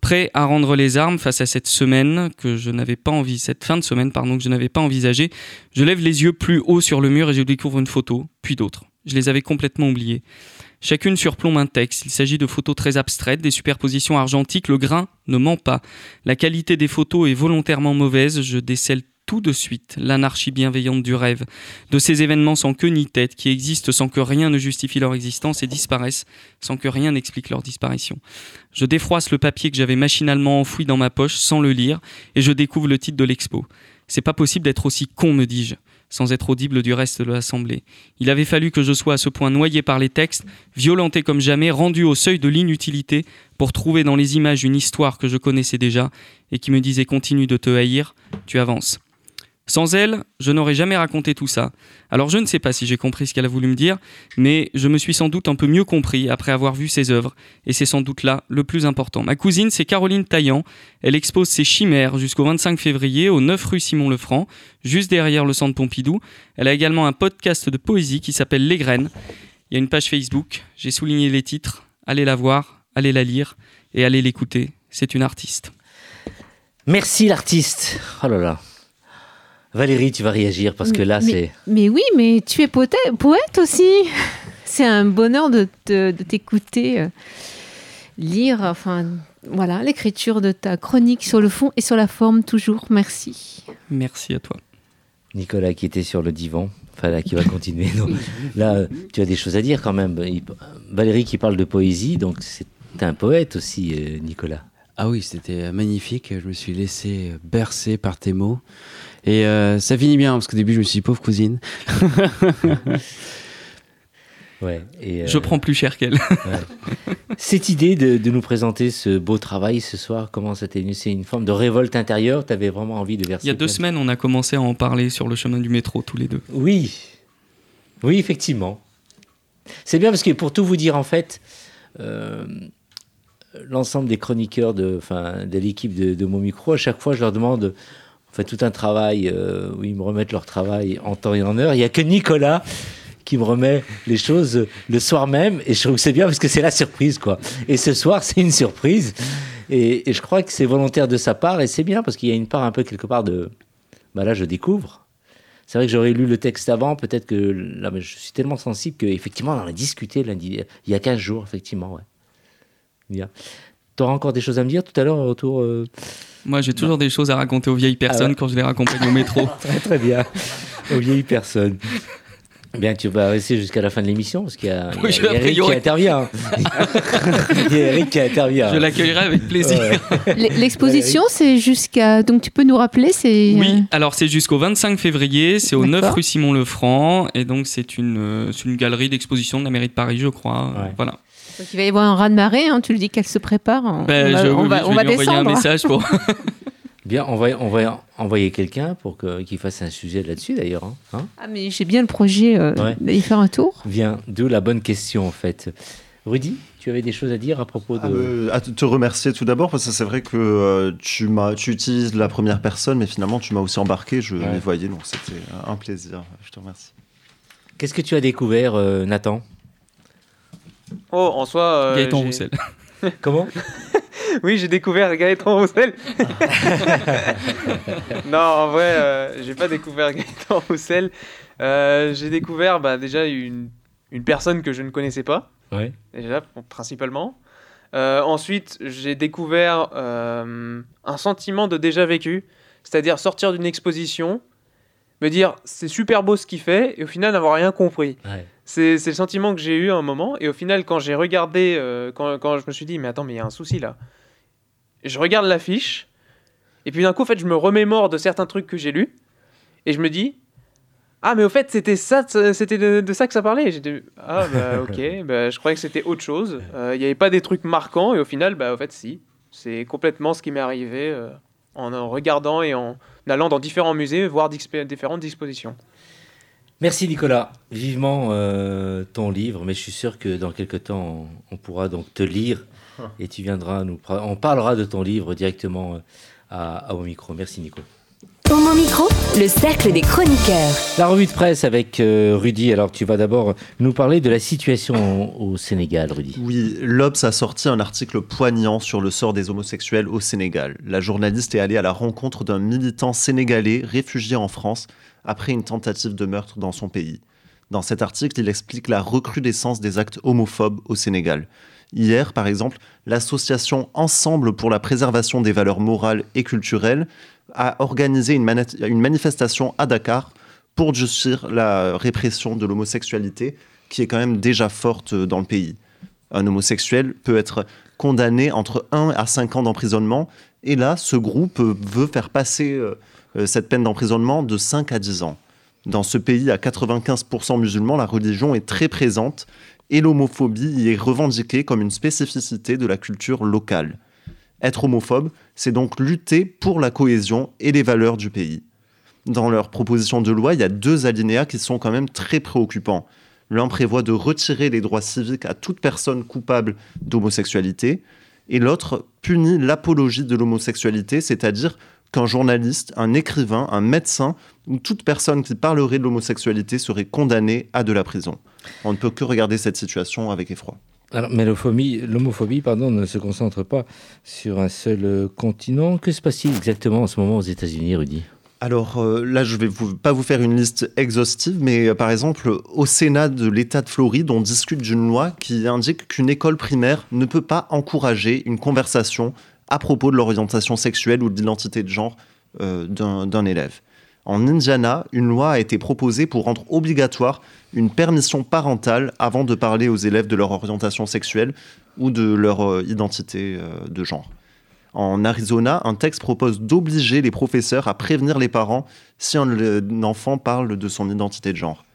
[SPEAKER 2] Prêt à rendre les armes face à cette semaine que je n'avais pas envie, cette fin de semaine pardon que je n'avais pas envisagée, je lève les yeux plus haut sur le mur et je découvre une photo, puis d'autres. Je les avais complètement oubliées. Chacune surplombe un texte. Il s'agit de photos très abstraites, des superpositions argentiques. Le grain ne ment pas. La qualité des photos est volontairement mauvaise. Je décèle tout de suite l'anarchie bienveillante du rêve, de ces événements sans queue ni tête, qui existent sans que rien ne justifie leur existence et disparaissent sans que rien n'explique leur disparition. Je défroisse le papier que j'avais machinalement enfoui dans ma poche sans le lire et je découvre le titre de l'expo. C'est pas possible d'être aussi con, me dis-je sans être audible du reste de l'assemblée. Il avait fallu que je sois à ce point noyé par les textes, violenté comme jamais, rendu au seuil de l'inutilité, pour trouver dans les images une histoire que je connaissais déjà et qui me disait continue de te haïr, tu avances. Sans elle, je n'aurais jamais raconté tout ça. Alors je ne sais pas si j'ai compris ce qu'elle a voulu me dire, mais je me suis sans doute un peu mieux compris après avoir vu ses œuvres, et c'est sans doute là le plus important. Ma cousine, c'est Caroline Taillant. Elle expose ses chimères jusqu'au 25 février au 9 rue Simon-le-Franc, juste derrière le centre Pompidou. Elle a également un podcast de poésie qui s'appelle Les Graines. Il y a une page Facebook, j'ai souligné les titres. Allez la voir, allez la lire et allez l'écouter. C'est une artiste.
[SPEAKER 1] Merci l'artiste. Oh là là. Valérie, tu vas réagir parce que là, c'est.
[SPEAKER 8] Mais oui, mais tu es poète, poète aussi. C'est un bonheur de, te- de t'écouter euh, lire, enfin, voilà, l'écriture de ta chronique sur le fond et sur la forme, toujours. Merci.
[SPEAKER 2] Merci à toi.
[SPEAKER 1] Nicolas qui était sur le divan, enfin là qui va continuer. Non. Là, tu as des choses à dire quand même. Valérie qui parle de poésie, donc c'est un poète aussi, euh, Nicolas.
[SPEAKER 4] Ah oui, c'était magnifique. Je me suis laissé bercer par tes mots. Et euh, ça finit bien, parce qu'au début, je me suis dit, pauvre cousine.
[SPEAKER 1] Ouais. Et, euh,
[SPEAKER 2] Je prends plus cher qu'elle.
[SPEAKER 1] ouais. Cette idée de, de nous présenter ce beau travail ce soir, comment ça t'est venu? C'est une forme de révolte intérieure? Tu avais vraiment envie de verser
[SPEAKER 2] Il y a deux semaines, on a commencé à en parler sur le chemin du métro, tous les deux.
[SPEAKER 1] Oui, oui, effectivement. C'est bien parce que pour tout vous dire, en fait, euh, l'ensemble des chroniqueurs de, enfin, de l'équipe de, de mon micro, à chaque fois, je leur demande, fait tout un travail euh, où ils me remettent leur travail en temps et en heure. Il n'y a que Nicolas qui me remet les choses le soir même et je trouve que c'est bien parce que c'est la surprise quoi. Et ce soir c'est une surprise et, je crois que c'est volontaire de sa part et c'est bien parce qu'il y a une part un peu quelque part de bah là je découvre. C'est vrai que j'aurais lu le texte avant, peut-être que là mais je suis tellement sensible qu'effectivement on en a discuté lundi, il y a 15 jours effectivement ouais. Bien. T'auras encore des choses à me dire tout à l'heure autour euh,
[SPEAKER 2] Moi, j'ai toujours des choses à raconter aux vieilles personnes
[SPEAKER 1] Ah ouais.
[SPEAKER 2] quand je les raccompagne au métro.
[SPEAKER 1] Très très bien. Aux vieilles personnes. Bien, tu vas rester jusqu'à la fin de l'émission parce qu'il y a, il y a
[SPEAKER 2] Oui,
[SPEAKER 1] Eric qui intervient. il y a Eric qui intervient.
[SPEAKER 2] Je l'accueillerai avec plaisir.
[SPEAKER 1] Ouais.
[SPEAKER 8] L'exposition, c'est jusqu'à. Donc, tu peux nous rappeler c'est,
[SPEAKER 2] Oui,
[SPEAKER 8] euh,
[SPEAKER 2] alors c'est jusqu'au 25 février, c'est au 9
[SPEAKER 8] D'accord.
[SPEAKER 2] rue Simon-Lefranc, et donc c'est une, euh, c'est une galerie d'exposition de la mairie de Paris, je crois.
[SPEAKER 1] Ouais.
[SPEAKER 2] Voilà.
[SPEAKER 8] Donc il va y avoir un raz-de-marée, hein, tu le dis qu'elle se prépare. On,
[SPEAKER 2] Ben,
[SPEAKER 8] on va,
[SPEAKER 2] je,
[SPEAKER 8] on
[SPEAKER 2] oui,
[SPEAKER 8] va-
[SPEAKER 2] oui, je
[SPEAKER 8] on
[SPEAKER 2] vais
[SPEAKER 8] va
[SPEAKER 2] lui envoyer un
[SPEAKER 8] descendre.
[SPEAKER 2] message pour.
[SPEAKER 1] Bien, on va, on va envoyer quelqu'un pour qu'il fasse un sujet là-dessus d'ailleurs. hein. Hein
[SPEAKER 8] Ah, mais j'ai bien le projet euh,
[SPEAKER 1] Ouais.
[SPEAKER 8] d'aller faire un tour.
[SPEAKER 1] Bien, d'où la bonne question en fait. Rudy, tu avais des choses à dire à propos de.
[SPEAKER 3] Ah, euh, à te remercier tout d'abord parce que c'est vrai que euh, tu m'as tu utilises la première personne mais finalement tu m'as aussi embarqué je
[SPEAKER 1] Ouais.
[SPEAKER 3] les voyais donc c'était un plaisir je te remercie
[SPEAKER 1] Qu'est-ce que tu as découvert, euh, Nathan?
[SPEAKER 5] Oh, en soi. euh,
[SPEAKER 2] Gaëtan Roussel.
[SPEAKER 1] Comment?
[SPEAKER 5] Oui, j'ai découvert Gaëtan Roussel. non, en vrai, euh, j'ai pas découvert Gaëtan Roussel. Euh, j'ai découvert bah, déjà une, une personne que je ne connaissais pas,
[SPEAKER 1] Ouais.
[SPEAKER 5] déjà, principalement. Euh, ensuite, j'ai découvert euh, un sentiment de déjà vécu, c'est-à-dire sortir d'une exposition, me dire c'est super beau ce qu'il fait, et au final n'avoir rien compris.
[SPEAKER 1] Ouais.
[SPEAKER 5] C'est le sentiment que j'ai eu à un moment. Et au final, quand j'ai regardé, euh, quand, quand je me suis dit, mais attends, mais il y a un souci là. Je regarde l'affiche. Et puis d'un coup, en fait, je me remémore de certains trucs que j'ai lus. Et je me dis, ah, mais au fait, c'était ça, c'était de, de ça que ça parlait. J'étais, ah, bah ok, bah, je croyais que c'était autre chose. Euh, Il n'y avait pas des trucs marquants. Et au final, bah, au fait, si. C'est complètement ce qui m'est arrivé euh, en, en regardant et en allant dans différents musées, voir différentes dispositions.
[SPEAKER 1] Merci Nicolas. Vivement euh, ton livre, mais je suis sûr que dans quelques temps, on, on pourra donc te lire et tu viendras nous. On parlera de ton livre directement euh, à, à au micro. Merci Nico.
[SPEAKER 6] Homo Micro, le cercle des chroniqueurs.
[SPEAKER 1] La revue de presse avec euh, Rudy. Alors tu vas d'abord nous parler de la situation au, au Sénégal, Rudy.
[SPEAKER 3] Oui, l'Obs a sorti un article poignant sur le sort des homosexuels au Sénégal. La journaliste est allée à la rencontre d'un militant sénégalais réfugié en France après une tentative de meurtre dans son pays. Dans cet article, il explique la recrudescence des actes homophobes au Sénégal. Hier, par exemple, l'association Ensemble pour la préservation des valeurs morales et culturelles a organisé une, mani- une manifestation à Dakar pour durcir la répression de l'homosexualité qui est quand même déjà forte dans le pays. Un homosexuel peut être condamné entre 1 à 5 ans d'emprisonnement et là, ce groupe veut faire passer euh, euh, cette peine d'emprisonnement de 5 à 10 ans. Dans ce pays à 95% musulman, la religion est très présente et l'homophobie y est revendiquée comme une spécificité de la culture locale. Être homophobe, c'est donc lutter pour la cohésion et les valeurs du pays. Dans leur proposition de loi, il y a deux alinéas qui sont quand même très préoccupants. L'un prévoit de retirer les droits civiques à toute personne coupable d'homosexualité, et l'autre punit l'apologie de l'homosexualité, c'est-à-dire qu'un journaliste, un écrivain, un médecin ou toute personne qui parlerait de l'homosexualité serait condamnée à de la prison. On ne peut que regarder cette situation avec effroi.
[SPEAKER 1] Alors, mais l'homophobie, ne se concentre pas sur un seul euh, continent. Que se passe-t-il exactement en ce moment aux États-Unis, Rudy?
[SPEAKER 3] Alors euh, là, je vais vous, pas vous faire une liste exhaustive, mais euh, par exemple, au Sénat de l'État de Floride, on discute d'une loi qui indique qu'une école primaire ne peut pas encourager une conversation à propos de l'orientation sexuelle ou de l'identité de genre d'un élève. En Indiana, une loi a été proposée pour rendre obligatoire une permission parentale avant de parler aux élèves de leur orientation sexuelle ou de leur euh, identité euh, de genre. En Arizona, un texte propose d'obliger les professeurs à prévenir les parents si un, un enfant parle de son identité de genre.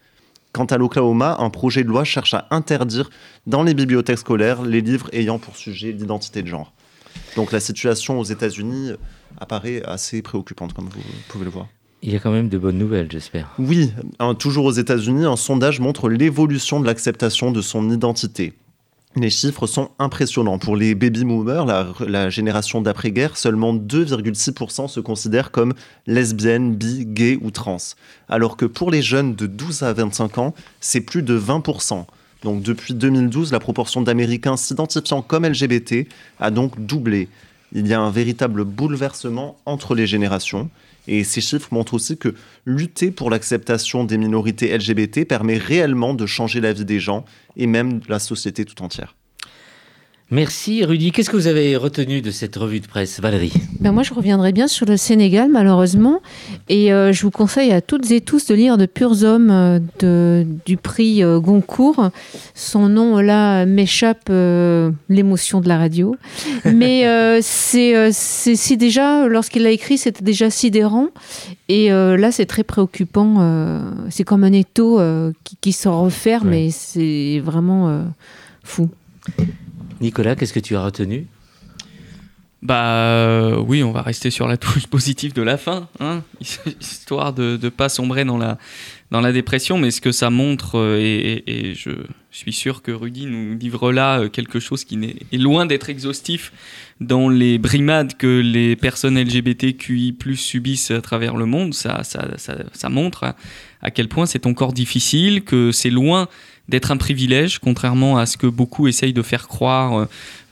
[SPEAKER 3] Quant à l'Oklahoma, un projet de loi cherche à interdire dans les bibliothèques scolaires les livres ayant pour sujet l'identité de genre. Donc la situation aux États-Unis apparaît assez préoccupante, comme vous pouvez le voir.
[SPEAKER 1] Il y a quand même de bonnes nouvelles, j'espère.
[SPEAKER 3] Oui, toujours aux États-Unis, un sondage montre l'évolution de l'acceptation de son identité. Les chiffres sont impressionnants. Pour les baby boomers, la, génération d'après-guerre, seulement 2,6% se considèrent comme lesbiennes, bi, gay ou trans. Alors que pour les jeunes de 12 à 25 ans, c'est plus de 20%. Donc depuis 2012, la proportion d'Américains s'identifiant comme LGBT a donc doublé. Il y a un véritable bouleversement entre les générations. Et ces chiffres montrent aussi que lutter pour l'acceptation des minorités LGBT permet réellement de changer la vie des gens et même la société tout entière.
[SPEAKER 1] Merci Rudy. Qu'est-ce que vous avez retenu de cette revue de presse, Valérie
[SPEAKER 8] Ben moi, je reviendrai bien sur le Sénégal, malheureusement. Et euh, je vous conseille à toutes et tous de lire De Purs Hommes euh, de- du prix euh, Goncourt. Son nom, là, m'échappe euh, l'émotion de la radio. Mais c'est c'est déjà, lorsqu'il l'a écrit, c'était déjà sidérant. Et là, c'est très préoccupant. c'est comme un étau qui, qui se referme et c'est vraiment fou.
[SPEAKER 1] Nicolas, qu'est-ce que tu as retenu?
[SPEAKER 2] Bah euh, oui, on va rester sur la touche positive de la fin, hein, histoire de ne pas sombrer dans la, dans la dépression. Mais ce que ça montre, euh, et, je suis sûr que Rudy nous livre là euh, quelque chose qui est loin d'être exhaustif dans les brimades que les personnes LGBTQI subissent à travers le monde, ça, ça, ça, montre à quel point c'est encore difficile, que c'est loin d'être un privilège, contrairement à ce que beaucoup essayent de faire croire euh,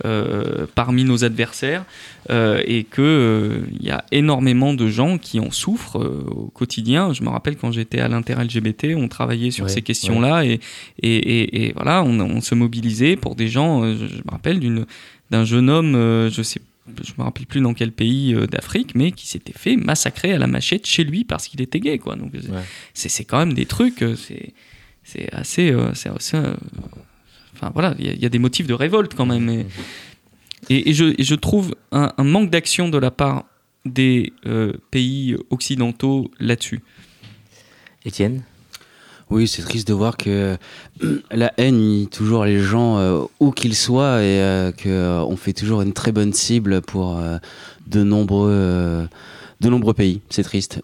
[SPEAKER 2] euh, parmi nos adversaires, euh, et qu'il il y a énormément de gens qui en souffrent au quotidien. Je me rappelle quand j'étais à l'inter-LGBT, on travaillait sur
[SPEAKER 1] Ouais,
[SPEAKER 2] ces questions-là, et, et, et- et voilà, on, on se mobilisait pour des gens, je, je me rappelle d'un jeune homme, je sais je me rappelle plus dans quel pays d'Afrique, mais qui s'était fait massacrer à la machette chez lui parce qu'il était gay, quoi. Donc c'est-
[SPEAKER 1] Ouais.
[SPEAKER 2] c'est c'est quand même des trucs, c'est c'est assez, euh, c'est assez, euh, enfin voilà, il y, a- il y a des motifs de révolte quand même. Et, et- et je, et je trouve un, un manque d'action de la part des euh, pays occidentaux là-dessus.
[SPEAKER 1] Étienne?
[SPEAKER 4] Oui, c'est triste de voir que la haine unit toujours les gens euh, où qu'ils soient et euh, qu'on fait toujours une très bonne cible pour euh, de, nombreux, euh, de nombreux pays. C'est triste.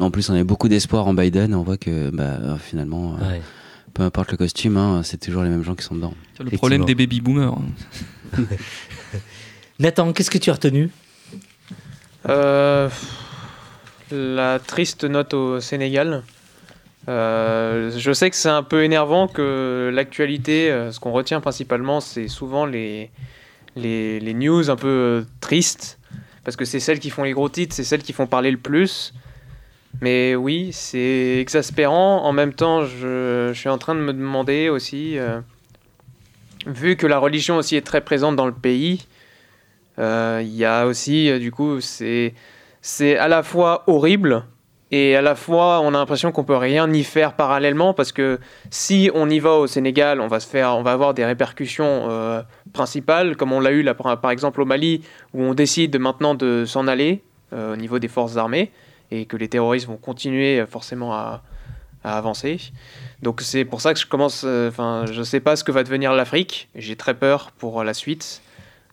[SPEAKER 4] En plus, on a beaucoup d'espoir en Biden. On voit que bah, finalement, euh,
[SPEAKER 1] Ouais.
[SPEAKER 4] Peu importe le costume, hein, c'est toujours les mêmes gens qui sont dedans.
[SPEAKER 2] C'est le problème des baby boomers. hein.
[SPEAKER 1] Nathan, qu'est-ce que tu as retenu?
[SPEAKER 5] Euh, la triste note au Sénégal. Euh, je sais que c'est un peu énervant que l'actualité, euh, ce qu'on retient principalement, c'est souvent les, les, les news un peu tristes, parce que c'est celles qui font les gros titres, c'est celles qui font parler le plus. Mais oui, c'est exaspérant. En même temps, je, suis en train de me demander aussi, euh, vu que la religion aussi est très présente dans le pays, euh, il y a aussi, euh, du coup, c'est à la fois horrible et à la fois on a l'impression qu'on peut rien y faire parallèlement parce que si on y va au Sénégal, on va se faire, on va avoir des répercussions principales comme on l'a eu par, exemple au Mali où on décide maintenant de s'en aller au niveau des forces armées et que les terroristes vont continuer euh, forcément à, à avancer. Donc c'est pour ça que je commence, euh, enfin je sais pas ce que va devenir l'Afrique. J'ai très peur pour la suite.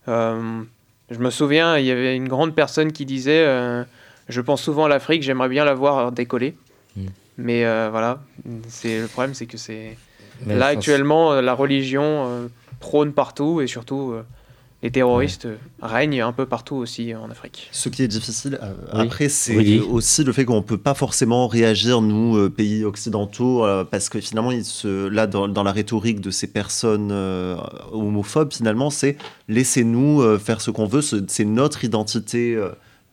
[SPEAKER 5] Euh, je me souviens, il y avait une grande personne qui disait euh, Je pense souvent à l'Afrique, j'aimerais bien la voir décoller.
[SPEAKER 1] Mm.
[SPEAKER 5] Mais euh, voilà, c'est le problème, c'est que c'est. Là, actuellement, euh, la religion euh, prône partout et surtout euh, les terroristes euh, règnent un peu partout aussi en Afrique.
[SPEAKER 3] Ce qui est difficile, euh,
[SPEAKER 1] Oui.
[SPEAKER 3] après, c'est aussi le fait qu'on ne peut pas forcément réagir, nous, euh, pays occidentaux, euh, parce que finalement, il se, là, dans, dans la rhétorique de ces personnes euh, homophobes, finalement, c'est laissez-nous euh, faire ce qu'on veut, ce- c'est notre identité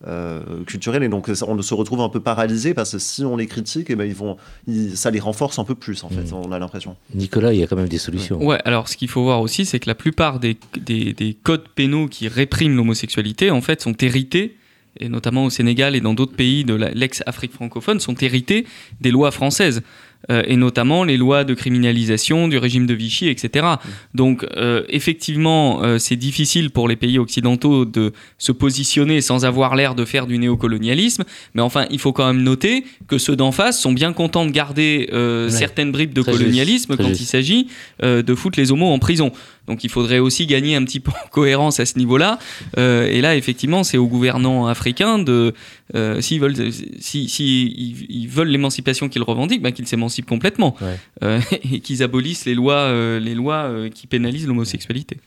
[SPEAKER 3] euh, culturels. Et donc, on se retrouve un peu paralysé parce que si on les critique, eh ben, ils vont, ils- ça les renforce un peu plus, en fait, on a l'impression.
[SPEAKER 1] Nicolas, il y a quand même des solutions.
[SPEAKER 2] Ouais, alors ce qu'il faut voir aussi, c'est que la plupart des, des- des codes pénaux qui répriment l'homosexualité, en fait, sont hérités, et notamment au Sénégal et dans d'autres pays de l'ex-Afrique francophone, sont hérités des lois françaises. Euh, et notamment les lois de criminalisation du régime de Vichy, etc. Donc, euh, effectivement, euh, c'est difficile pour les pays occidentaux de se positionner sans avoir l'air de faire du néocolonialisme, mais enfin, il faut quand même noter que ceux d'en face sont bien contents de garder
[SPEAKER 1] Ouais.
[SPEAKER 2] certaines bribes de
[SPEAKER 1] Très
[SPEAKER 2] colonialisme quand
[SPEAKER 1] juste.
[SPEAKER 2] il s'agit de foutre les homos en prison. Donc il faudrait aussi gagner un petit peu en cohérence à ce niveau-là. Et là, effectivement, c'est aux gouvernants africains de, euh, s'ils veulent, si, si ils, ils veulent l'émancipation qu'ils revendiquent, bah, qu'ils s'émancipent complètement
[SPEAKER 1] Ouais.
[SPEAKER 2] Euh, et qu'ils abolissent les lois, euh, les lois euh, qui pénalisent l'homosexualité.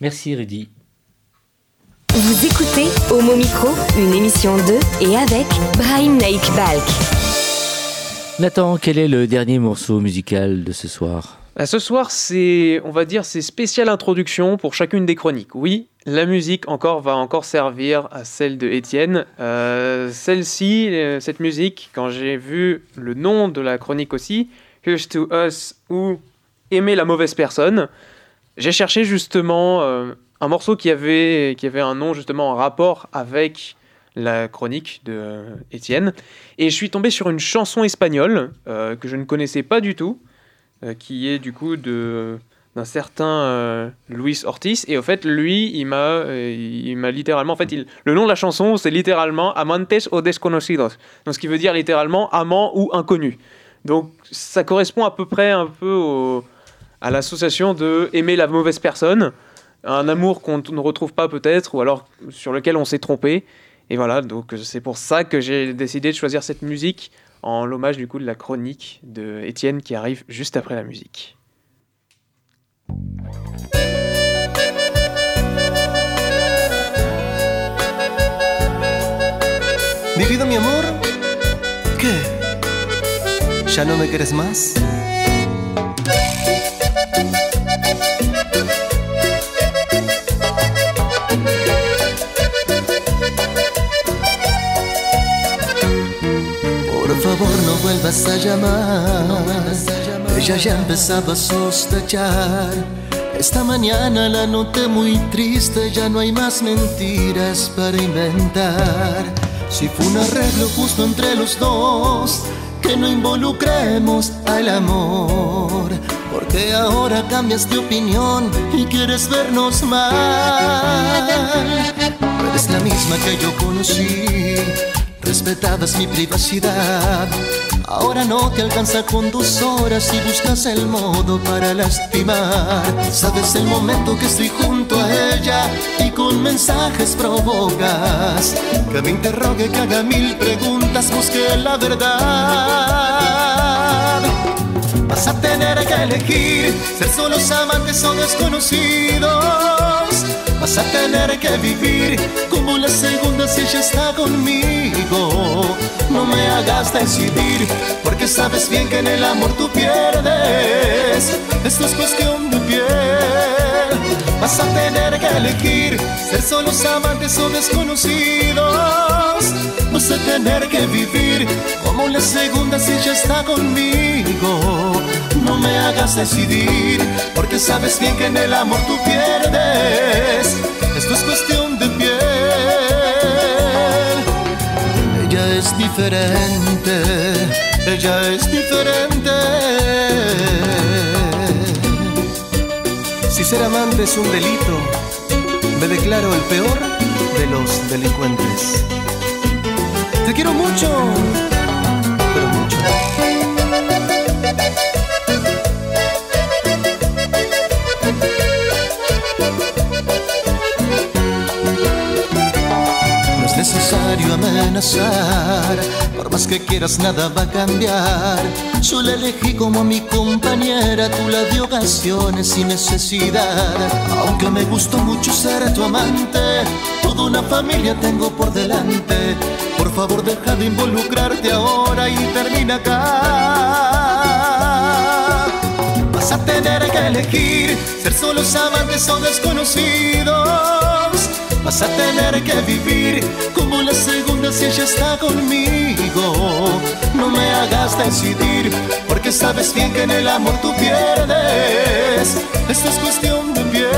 [SPEAKER 1] Merci Rudy.
[SPEAKER 6] Vous écoutez Homo Micro, une émission de et avec Brahim Naik Balk.
[SPEAKER 1] Nathan, quel est le dernier morceau musical de ce soir?
[SPEAKER 5] Ce soir, c'est, on va dire, c'est spéciale introduction pour chacune des chroniques. Oui, la musique encore va encore servir à celle de Étienne. Euh, celle-ci, euh, cette musique, quand j'ai vu le nom de la chronique aussi, Here's to Us ou Aimer la mauvaise personne, j'ai cherché justement euh, un morceau qui avait, qui avait un nom justement en rapport avec la chronique de Étienne. Et je suis tombé sur une chanson espagnole que je ne connaissais pas du tout qui est du coup de d'un certain euh, Luis Ortiz. Et au fait lui il m'a euh, il m'a littéralement en fait il, le nom de la chanson c'est littéralement Amantes o Desconocidos. Donc ce qui veut dire littéralement amant ou inconnu. Donc ça correspond à peu près un peu à l'association de aimer la mauvaise personne un amour qu'on ne retrouve pas peut-être ou alors sur lequel on s'est trompé. Et voilà donc c'est pour ça que j'ai décidé de choisir cette musique en l'hommage du coup de la chronique de Étienne qui arrive juste après la musique.
[SPEAKER 12] Favor no vuelvas a llamar. Ella ya empezaba a sospechar. Esta mañana la noté muy triste, ya no hay más mentiras para inventar. Si fue un arreglo justo entre los dos, que no involucremos al amor. Porque ahora cambias de opinión y quieres vernos mal. Eres la misma que yo conocí, respetabas mi privacidad. Ahora no te alcanza con dos horas y buscas el modo para lastimar. Sabes el momento que estoy junto a ella y con mensajes provocas que me interrogue, que haga mil preguntas, busque la verdad. Vas a tener que elegir ser solos amantes o desconocidos. Vas a tener que vivir como la segunda si ella está conmigo. No me hagas decidir, porque sabes bien que en el amor tú pierdes. Esto es cuestión de piel. Vas a tener que elegir ser solos amantes o desconocidos. Vas a tener que vivir como la segunda si ella está conmigo. No me hagas decidir, porque sabes bien que en el amor tú pierdes. Esto es cuestión de piel. Ella es diferente, ella es diferente. Si ser amante es un delito, me declaro el peor de los delincuentes. Te quiero mucho, pero mucho. Necesario amenazar, por más que quieras nada va a cambiar. Yo la elegí como mi compañera, tú la de ocasiones sin necesidad. Aunque me gustó mucho ser tu amante, toda una familia tengo por delante. Por favor deja de involucrarte ahora y termina acá. Vas a tener que elegir ser solos amantes o desconocidos. Vas a tener que vivir como la segunda si ella está conmigo. No me hagas decidir, porque sabes bien que en el amor tú pierdes. Esto es cuestión de piel.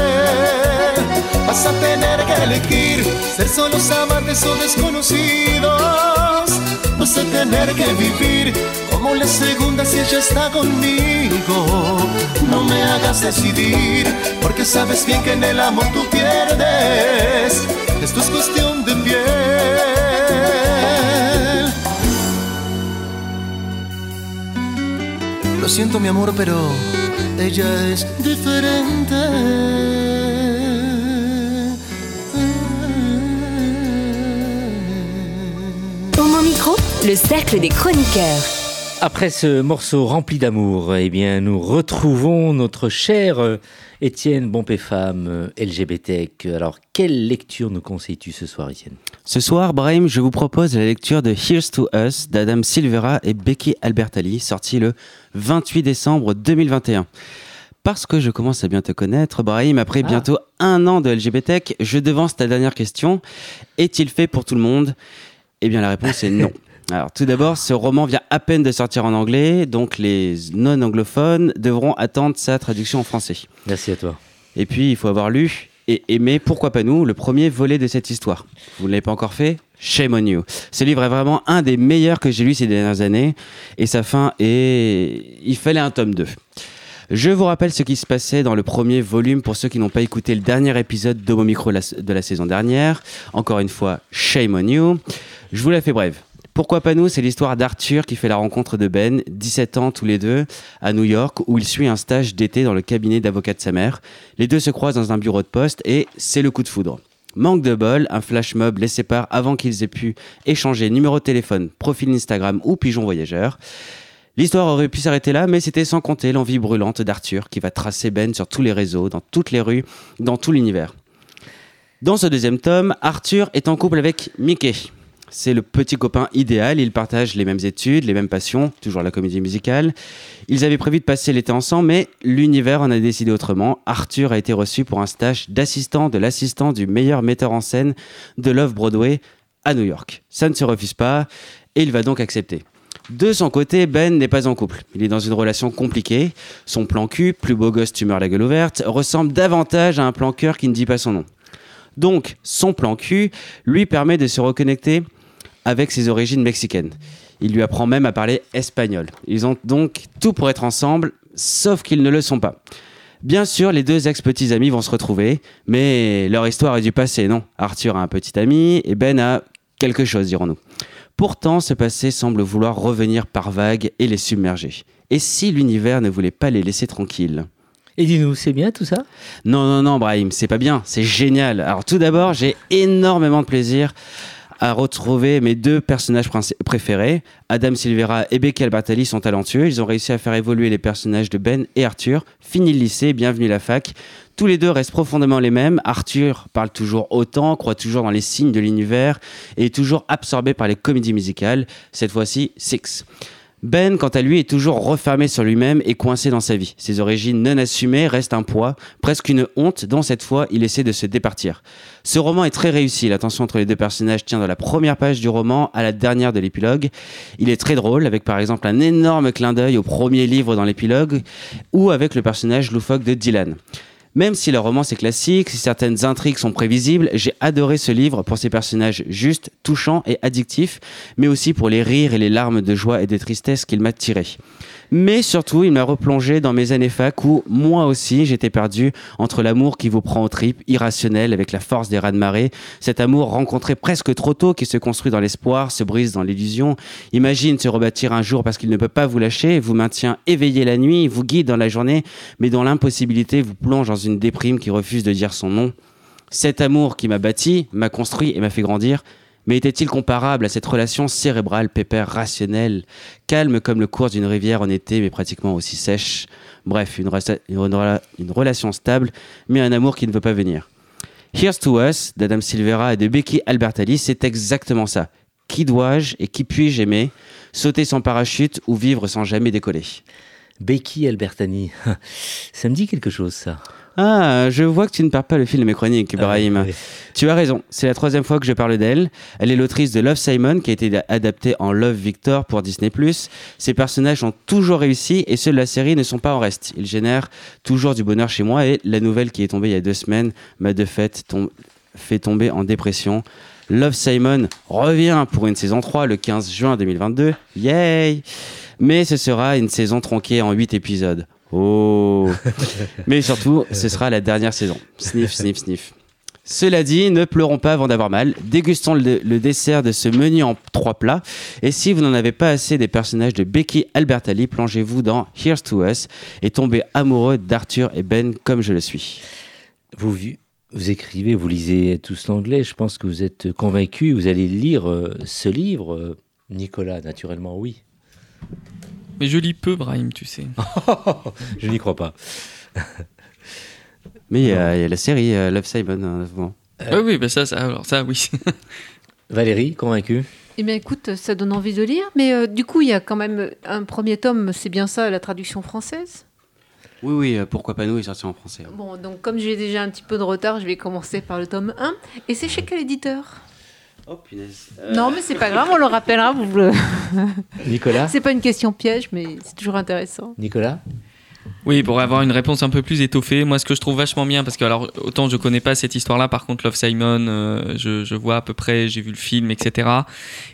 [SPEAKER 12] Vas a tener que elegir ser solos amantes o desconocidos. Vas a tener que vivir como la segunda si ella está conmigo. No me hagas decidir, porque sabes bien que en el amor tú pierdes. Esto es cuestión de piel. Lo siento mi amor, pero ella es diferente.
[SPEAKER 6] Le cercle des chroniqueurs.
[SPEAKER 1] Après ce morceau rempli d'amour, eh bien, nous retrouvons notre cher euh, Étienne Bompé-Femme euh, LGBTQ. Alors, quelle lecture nous conseilles-tu ce soir, Étienne?
[SPEAKER 4] Ce soir, Brahim, je vous propose la lecture de Here's to Us d'Adam Silvera et Becky Albertalli, sorti le 28 décembre 2021. Parce que je commence à bien te connaître, Brahim, après
[SPEAKER 1] Ah.
[SPEAKER 4] bientôt un an de LGBTech, je devance ta dernière question. Est-il fait pour tout le monde? Eh bien, la réponse est non. Alors, tout d'abord, ce roman vient à peine de sortir en anglais, donc les non-anglophones devront attendre sa traduction en français.
[SPEAKER 1] Merci à toi.
[SPEAKER 4] Et puis, il faut avoir lu et aimé, pourquoi pas nous, le premier volet de cette histoire. Vous ne l'avez pas encore fait? Shame on you. Ce livre est vraiment un des meilleurs que j'ai lu ces dernières années, et sa fin est... Il fallait un tome 2. Je vous rappelle ce qui se passait dans le premier volume pour ceux qui n'ont pas écouté le dernier épisode d'Homo Micro de la saison dernière. Encore une fois, shame on you. Je vous la fais brève. Pourquoi pas nous C'est l'histoire d'Arthur qui fait la rencontre de Ben, 17 ans tous les deux, à New York, où il suit un stage d'été dans le cabinet d'avocat de sa mère. Les deux se croisent dans un bureau de poste et c'est le coup de foudre. Manque de bol, un flash mob les sépare avant qu'ils aient pu échanger numéro de téléphone, profil Instagram ou pigeon voyageur. L'histoire aurait pu s'arrêter là, mais c'était sans compter l'envie brûlante d'Arthur qui va tracer Ben sur tous les réseaux, dans toutes les rues, dans tout l'univers. Dans ce deuxième tome, Arthur est en couple avec Mickey. C'est le petit copain idéal, ils partagent les mêmes études, les mêmes passions, toujours la comédie musicale. Ils avaient prévu de passer l'été ensemble, mais l'univers en a décidé autrement. Arthur a été reçu pour un stage d'assistant de l'assistant du meilleur metteur en scène de Love Broadway à New York. Ça ne se refuse pas, et il va donc accepter. De son côté, Ben n'est pas en couple. Il est dans une relation compliquée. Son plan cul, plus beau gosse tumeur la gueule ouverte, ressemble davantage à un plan cœur qui ne dit pas son nom. Donc, son plan cul lui permet de se reconnecter avec ses origines mexicaines. Il lui apprend même à parler espagnol. Ils ont donc tout pour être ensemble, sauf qu'ils ne le sont pas. Bien sûr, les deux ex-petits amis vont se retrouver, mais leur histoire est du passé, non? Arthur a un petit ami et Ben a quelque chose, dirons-nous. Pourtant, ce passé semble vouloir revenir par vagues et les submerger. Et si l'univers ne voulait pas les laisser tranquilles?
[SPEAKER 1] Et dis-nous, c'est bien tout ça?
[SPEAKER 4] Non, non, non, Brahim, c'est pas bien, c'est génial. Alors tout d'abord, j'ai énormément de plaisir à retrouver mes deux personnages préférés. Adam Silvera et Becky Albertalli sont talentueux. Ils ont réussi à faire évoluer les personnages de Ben et Arthur. Fini le lycée, bienvenue à la fac. Tous les deux restent profondément les mêmes. Arthur parle toujours autant, croit toujours dans les signes de l'univers et est toujours absorbé par les comédies musicales. Cette fois-ci, Six. Ben, quant à lui, est toujours refermé sur lui-même et coincé dans sa vie. Ses origines non assumées restent un poids, presque une honte dont cette fois il essaie de se départir. Ce roman est très réussi, la tension entre les deux personnages tient de la première page du roman à la dernière de l'épilogue. Il est très drôle, avec par exemple un énorme clin d'œil au premier livre dans l'épilogue, ou avec le personnage loufoque de Dylan. Même si le roman est classique, si certaines intrigues sont prévisibles, j'ai adoré ce livre pour ses personnages justes, touchants et addictifs, mais aussi pour les rires et les larmes de joie et de tristesse qu'il m'a tirés. Mais surtout, il m'a replongé dans mes années fac où, moi aussi, j'étais perdu entre l'amour qui vous prend aux tripes, irrationnel avec la force des raz-de-marée, cet amour rencontré presque trop tôt qui se construit dans l'espoir, se brise dans l'illusion, imagine se rebâtir un jour parce qu'il ne peut pas vous lâcher, vous maintient éveillé la nuit, vous guide dans la journée, mais dans l'impossibilité vous plonge dans une déprime qui refuse de dire son nom. Cet amour qui m'a bâti, m'a construit et m'a fait grandir, mais était-il comparable à cette relation cérébrale, pépère, rationnelle, calme comme le cours d'une rivière en été, mais pratiquement aussi sèche? Bref, une, rela- une rela- une relation stable, mais un amour qui ne veut pas venir. Here's to Us d'Adam Silvera et de Becky Albertalli, c'est exactement ça. Qui dois-je et qui puis-je aimer? Sauter sans parachute ou vivre sans jamais décoller?
[SPEAKER 1] Becky Albertani, ça me dit quelque chose ça.
[SPEAKER 4] Ah, je vois que tu ne perds pas le fil de mes chroniques, Ibrahim. Tu as raison, c'est la troisième fois que je parle d'elle. Elle est l'autrice de Love Simon, qui a été adaptée en Love Victor pour Disney+. Ses personnages ont toujours réussi et ceux de la série ne sont pas en reste. Ils génèrent toujours du bonheur chez moi et la nouvelle qui est tombée il y a deux semaines m'a de fait fait tomber en dépression. Love Simon revient pour une saison 3 le 15 juin 2022. Yay Mais ce sera une saison tronquée en 8 épisodes. Oh Mais surtout, ce sera la dernière saison. Sniff, sniff, sniff. Cela dit, ne pleurons pas avant d'avoir mal. Dégustons le, dessert de ce menu en trois plats. Et si vous n'en avez pas assez des personnages de Becky Albertalli, plongez-vous dans Here's to Us et tombez amoureux d'Arthur et Ben comme je le suis.
[SPEAKER 1] Vous, écrivez, vous lisez tous l'anglais. Je pense que vous êtes convaincu. Vous allez lire euh, ce livre. Nicolas, naturellement, oui.
[SPEAKER 2] Mais je lis peu, Brahim, tu sais.
[SPEAKER 1] je n'y crois pas.
[SPEAKER 4] Mais il y, a la série euh, Love Simon, hein,
[SPEAKER 2] euh, oui, bah ça, ça, alors ça, oui.
[SPEAKER 1] Valérie, convaincue
[SPEAKER 8] eh bien, écoute, ça donne envie de lire, mais euh, du coup, il y a quand même un premier tome, c'est bien ça, la traduction française?
[SPEAKER 4] Oui, oui, pourquoi pas nous, il est sorti en français. Hein.
[SPEAKER 8] Bon, donc comme j'ai déjà un petit peu de retard, je vais commencer par le tome 1. Et c'est chez quel éditeur?
[SPEAKER 4] Oh punaise.
[SPEAKER 8] Non, mais c'est pas grave, on le rappellera. Vous le...
[SPEAKER 1] Nicolas
[SPEAKER 8] C'est pas une question piège, mais c'est toujours intéressant.
[SPEAKER 1] Nicolas
[SPEAKER 2] oui, pour avoir une réponse un peu plus étoffée, moi ce que je trouve vachement bien, parce que alors autant je connais pas cette histoire-là, par contre Love Simon, euh, je, vois à peu près, j'ai vu le film, etc.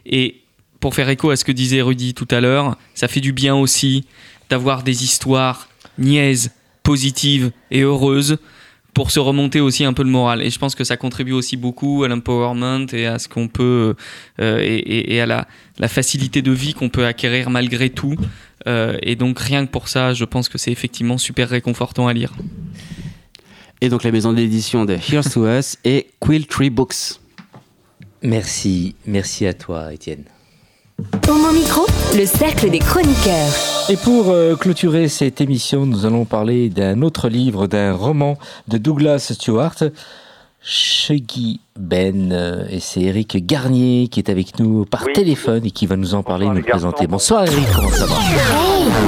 [SPEAKER 2] Et pour faire écho à ce que disait Rudy tout à l'heure, ça fait du bien aussi d'avoir des histoires niaises, positives et heureuses pour se remonter aussi un peu le moral. Et je pense que ça contribue aussi beaucoup à l'empowerment et à ce qu'on peut euh, et, à la, la, facilité de vie qu'on peut acquérir malgré tout. Euh, et donc rien que pour ça, je pense que c'est effectivement super réconfortant à lire.
[SPEAKER 4] Et donc la maison d'édition de Here's to Us et Quill Tree Books.
[SPEAKER 1] Merci, merci à toi, Étienne.
[SPEAKER 6] Au micro, le cercle des chroniqueurs.
[SPEAKER 1] Et pour euh, clôturer cette émission, nous allons parler d'un autre livre, d'un roman de Douglas Stewart, Shuggy Ben. Euh, et c'est Eric Garnier qui est avec nous par téléphone et qui va nous en parler, nous présenter. Bonsoir Eric, comment ça va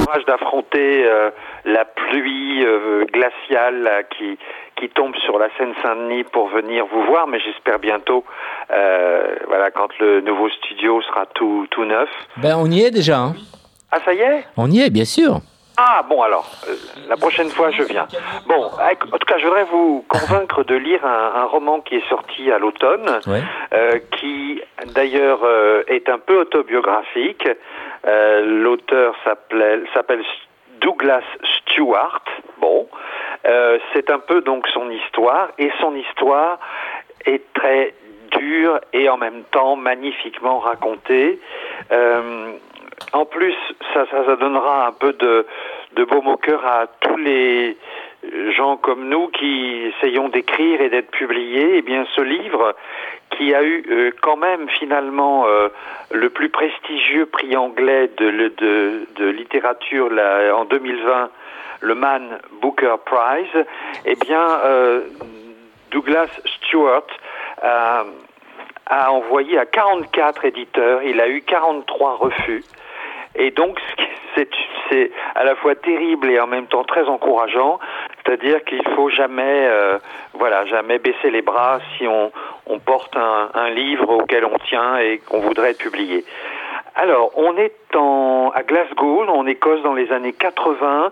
[SPEAKER 13] courage d'affronter euh, la pluie glaciale qui, qui tombe sur la Seine-Saint-Denis pour venir vous voir, mais j'espère bientôt, euh, voilà, quand le nouveau studio sera tout, tout neuf.
[SPEAKER 1] Ben, on y est déjà. Hein.
[SPEAKER 13] Ah, ça y est?
[SPEAKER 1] On y est, bien sûr.
[SPEAKER 13] Ah, bon, alors, euh, la prochaine fois, je viens. Bon, en tout cas, je voudrais vous convaincre de lire un, roman qui est sorti à l'automne, euh, qui, d'ailleurs, est un peu autobiographique. L'auteur s'appelle Douglas Stewart. Bon, euh, c'est un peu donc son histoire, et son histoire est très dure et en même temps magnifiquement racontée. Euh, en plus, ça, ça, donnera un peu de, de baume au cœur à tous les gens comme nous qui essayons d'écrire et d'être publiés. Eh bien, ce livre, qui a eu euh, quand même finalement le plus prestigieux prix anglais de, littérature en 2020 le Man Booker Prize, eh bien, euh, Douglas Stewart euh, a envoyé à 44 éditeurs, il a eu 43 refus. Et donc, c'est à la fois terrible et en même temps très encourageant. C'est-à-dire qu'il faut jamais, euh, jamais baisser les bras si on, porte un, livre auquel on tient et qu'on voudrait être publié. Alors, on est à Glasgow, en Écosse, dans les années 80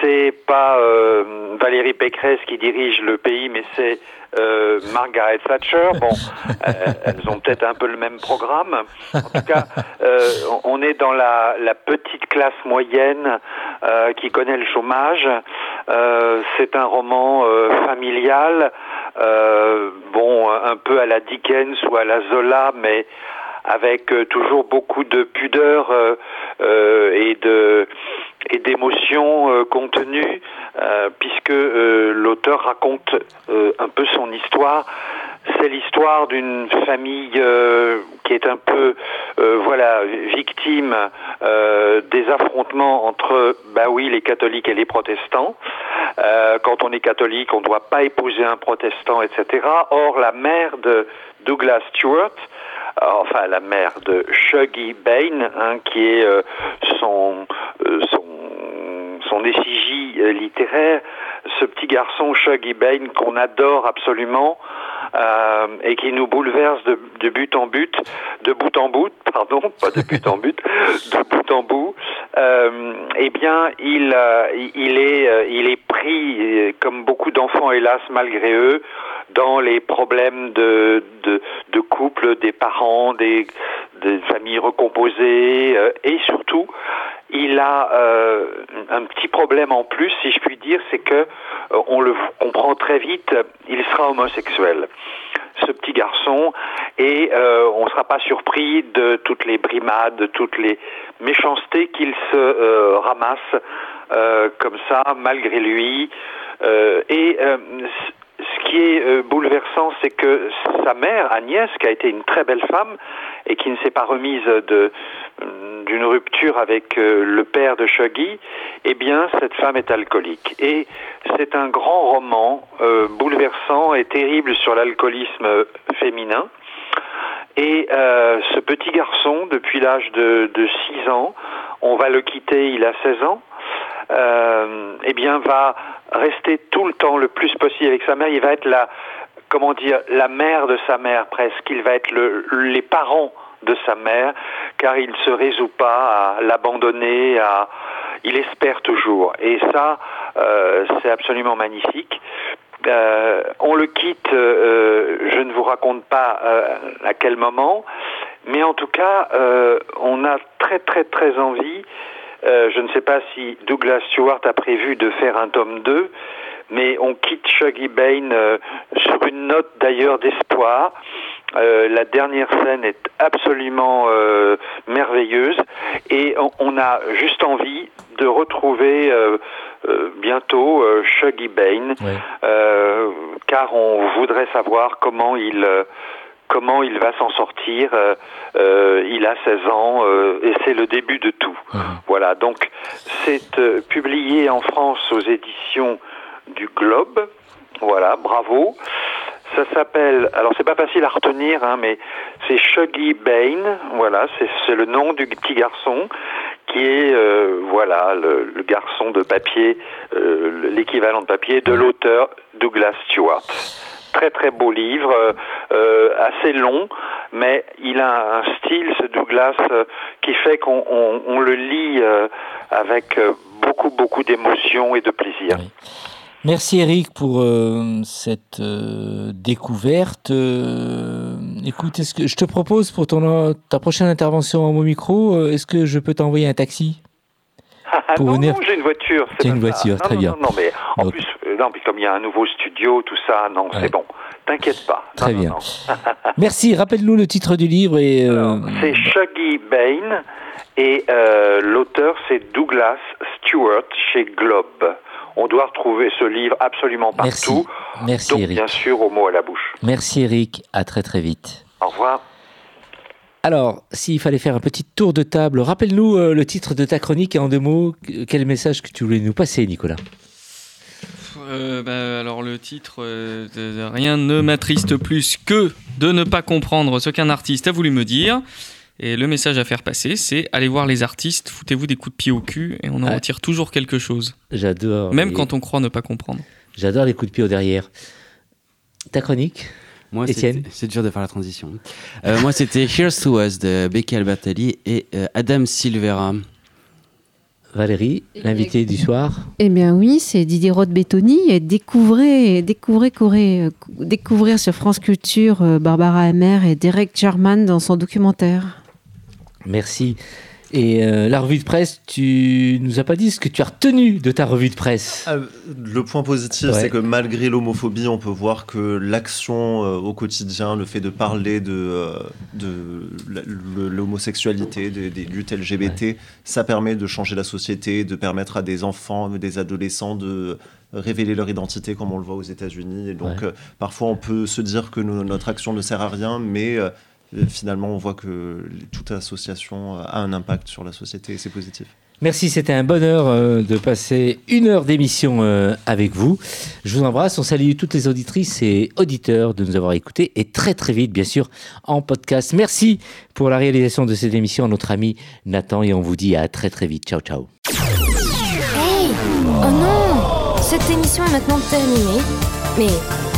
[SPEAKER 13] c'est pas euh, Valérie Pécresse qui dirige le pays, mais c'est euh, Margaret Thatcher. Bon, euh, elles ont peut-être un peu le même programme. En tout cas, on est dans la, la petite classe moyenne qui connaît le chômage. c'est un roman familial, bon, un peu à la Dickens ou à la Zola, mais avec toujours beaucoup de pudeur et de et d'émotions euh, contenues, euh, puisque euh, l'auteur raconte un peu son histoire. C'est l'histoire d'une famille qui est un peu, voilà, victime des affrontements entre, bah oui, les catholiques et les protestants. quand on est catholique, on ne doit pas épouser un protestant, etc. Or, la mère de Douglas Stewart, enfin la mère de Shuggy Bain, hein, qui est son, son son effigie euh, littéraire ce petit garçon Shuggy Bain qu'on adore absolument euh, et qui nous bouleverse de, de, but en but, de bout en bout, pardon, pas de but en but, de bout en bout. Euh, eh bien, il, euh, il est, euh, il est pris, comme beaucoup d'enfants, hélas, malgré eux, dans les problèmes de, de, de couple, des parents, des, des familles recomposées, et surtout, il a euh, un petit problème en plus, si je puis dire, c'est que euh, on le comprend très vite, il sera homosexuel. Ce petit garçon, et euh, on ne sera pas surpris de toutes les brimades, de toutes les méchancetés qu'il se euh, ramasse euh, comme ça, malgré lui. et ce qui est bouleversant, c'est que sa mère, Agnès, qui a été une très belle femme et qui ne s'est pas remise de d'une rupture avec euh, le père de Shuggy, eh bien, cette femme est alcoolique. Et c'est un grand roman euh, bouleversant et terrible sur l'alcoolisme féminin. Et euh, ce petit garçon, depuis l'âge de, de 6 ans, on va le quitter, il a 16 ans, euh, eh bien, va rester tout le temps le plus possible avec sa mère. Il va être la, comment dire, la mère de sa mère presque. Il va être le, les parents de sa mère, car il ne se résout pas à l'abandonner, à... il espère toujours. Et ça, euh, c'est absolument magnifique. Euh, on le quitte, euh, je ne vous raconte pas euh, à quel moment, mais en tout cas, euh, on a très très très envie, euh, je ne sais pas si Douglas Stewart a prévu de faire un tome 2, mais on quitte Shuggy Bain sur une note d'ailleurs d'espoir. Euh, la dernière scène est absolument euh, merveilleuse et on, on, a juste envie de retrouver euh, bientôt Shuggy Bain, oui. car on voudrait savoir comment il comment il va s'en sortir. Euh, il a 16 ans euh, et c'est le début de tout. Mmh. Voilà, donc c'est euh, publié en France aux éditions du Globe. Voilà, bravo. Ça s'appelle, alors c'est pas facile à retenir, hein, mais c'est Shuggy Bain, voilà, c'est le nom du petit garçon qui est, euh, voilà, le, le, garçon de papier, euh, l'équivalent de papier de l'auteur Douglas Stewart. Très très beau livre, euh, assez long, mais il a un style, ce Douglas, qui fait qu'on on, on le lit avec beaucoup beaucoup d'émotion et de plaisir.
[SPEAKER 1] Oui. Merci Eric pour euh, cette euh, découverte. Euh, écoute, est-ce que je te propose pour ton, ta prochaine intervention en mon micro, est-ce que je peux t'envoyer un taxi
[SPEAKER 13] pour non, venir... non, j'ai une voiture.
[SPEAKER 1] J'ai une voiture,
[SPEAKER 13] non,
[SPEAKER 1] très
[SPEAKER 13] non,
[SPEAKER 1] bien.
[SPEAKER 13] Non, non, mais en Donc... plus, puis comme il y a un nouveau studio, tout ça, non, ouais. c'est bon. T'inquiète pas.
[SPEAKER 1] Très bien. Merci. Rappelle-nous le titre du livre et.
[SPEAKER 13] C'est Shuggy Bain et l'auteur c'est Douglas Stewart chez Globe on doit retrouver ce livre absolument partout.
[SPEAKER 1] Merci, Merci
[SPEAKER 13] donc,
[SPEAKER 1] Eric.
[SPEAKER 13] bien sûr, au mot à la bouche.
[SPEAKER 1] Merci Eric, à très très vite.
[SPEAKER 13] Au revoir.
[SPEAKER 1] Alors, s'il fallait faire un petit tour de table, rappelle-nous euh, le titre de ta chronique et en deux mots, quel message que tu voulais nous passer, Nicolas?
[SPEAKER 2] Euh, bah, alors le titre, euh, de, rien ne m'attriste plus que de ne pas comprendre ce qu'un artiste a voulu me dire. Et le message à faire passer, c'est allez voir les artistes, foutez-vous des coups de pied au cul et on en ah. retire toujours quelque chose.
[SPEAKER 1] J'adore.
[SPEAKER 2] Même les... quand on croit ne pas comprendre.
[SPEAKER 1] J'adore les coups de pied au derrière. Ta chronique
[SPEAKER 4] moi, c'est dur de faire la transition. Euh, moi, c'était Here's to Us de Becky Albertelli et euh, Adam Silvera.
[SPEAKER 1] Valérie, l'invité du soir
[SPEAKER 8] Eh bien oui, c'est Didier Roth-Bétoni. Découvrez, découvrez, courez, découvrir sur France Culture euh, Barbara Hammer et Derek Jarman dans son documentaire.
[SPEAKER 1] Merci. Et euh, la revue de presse, tu nous as pas dit ce que tu as retenu de ta revue de presse.
[SPEAKER 3] Ah, le point positif, ouais. c'est que malgré l'homophobie, on peut voir que l'action euh, au quotidien, le fait de parler de, euh, de l'homosexualité, des, des, luttes LGBT, ouais. ça permet de changer la société, de permettre à des enfants, des adolescents de révéler leur identité comme on le voit aux États-Unis. Et donc, ouais. parfois, on peut se dire que nous, notre action ne sert à rien, mais finalement, on voit que toute association a un impact sur la société et c'est positif.
[SPEAKER 1] Merci, c'était un bonheur euh, de passer une heure d'émission euh, avec vous. Je vous embrasse, on salue toutes les auditrices et auditeurs de nous avoir écoutés et très très vite, bien sûr, en podcast. Merci pour la réalisation de cette émission à notre ami Nathan et on vous dit à très très vite. Ciao, ciao.
[SPEAKER 6] Hey oh non Cette émission est maintenant terminée, mais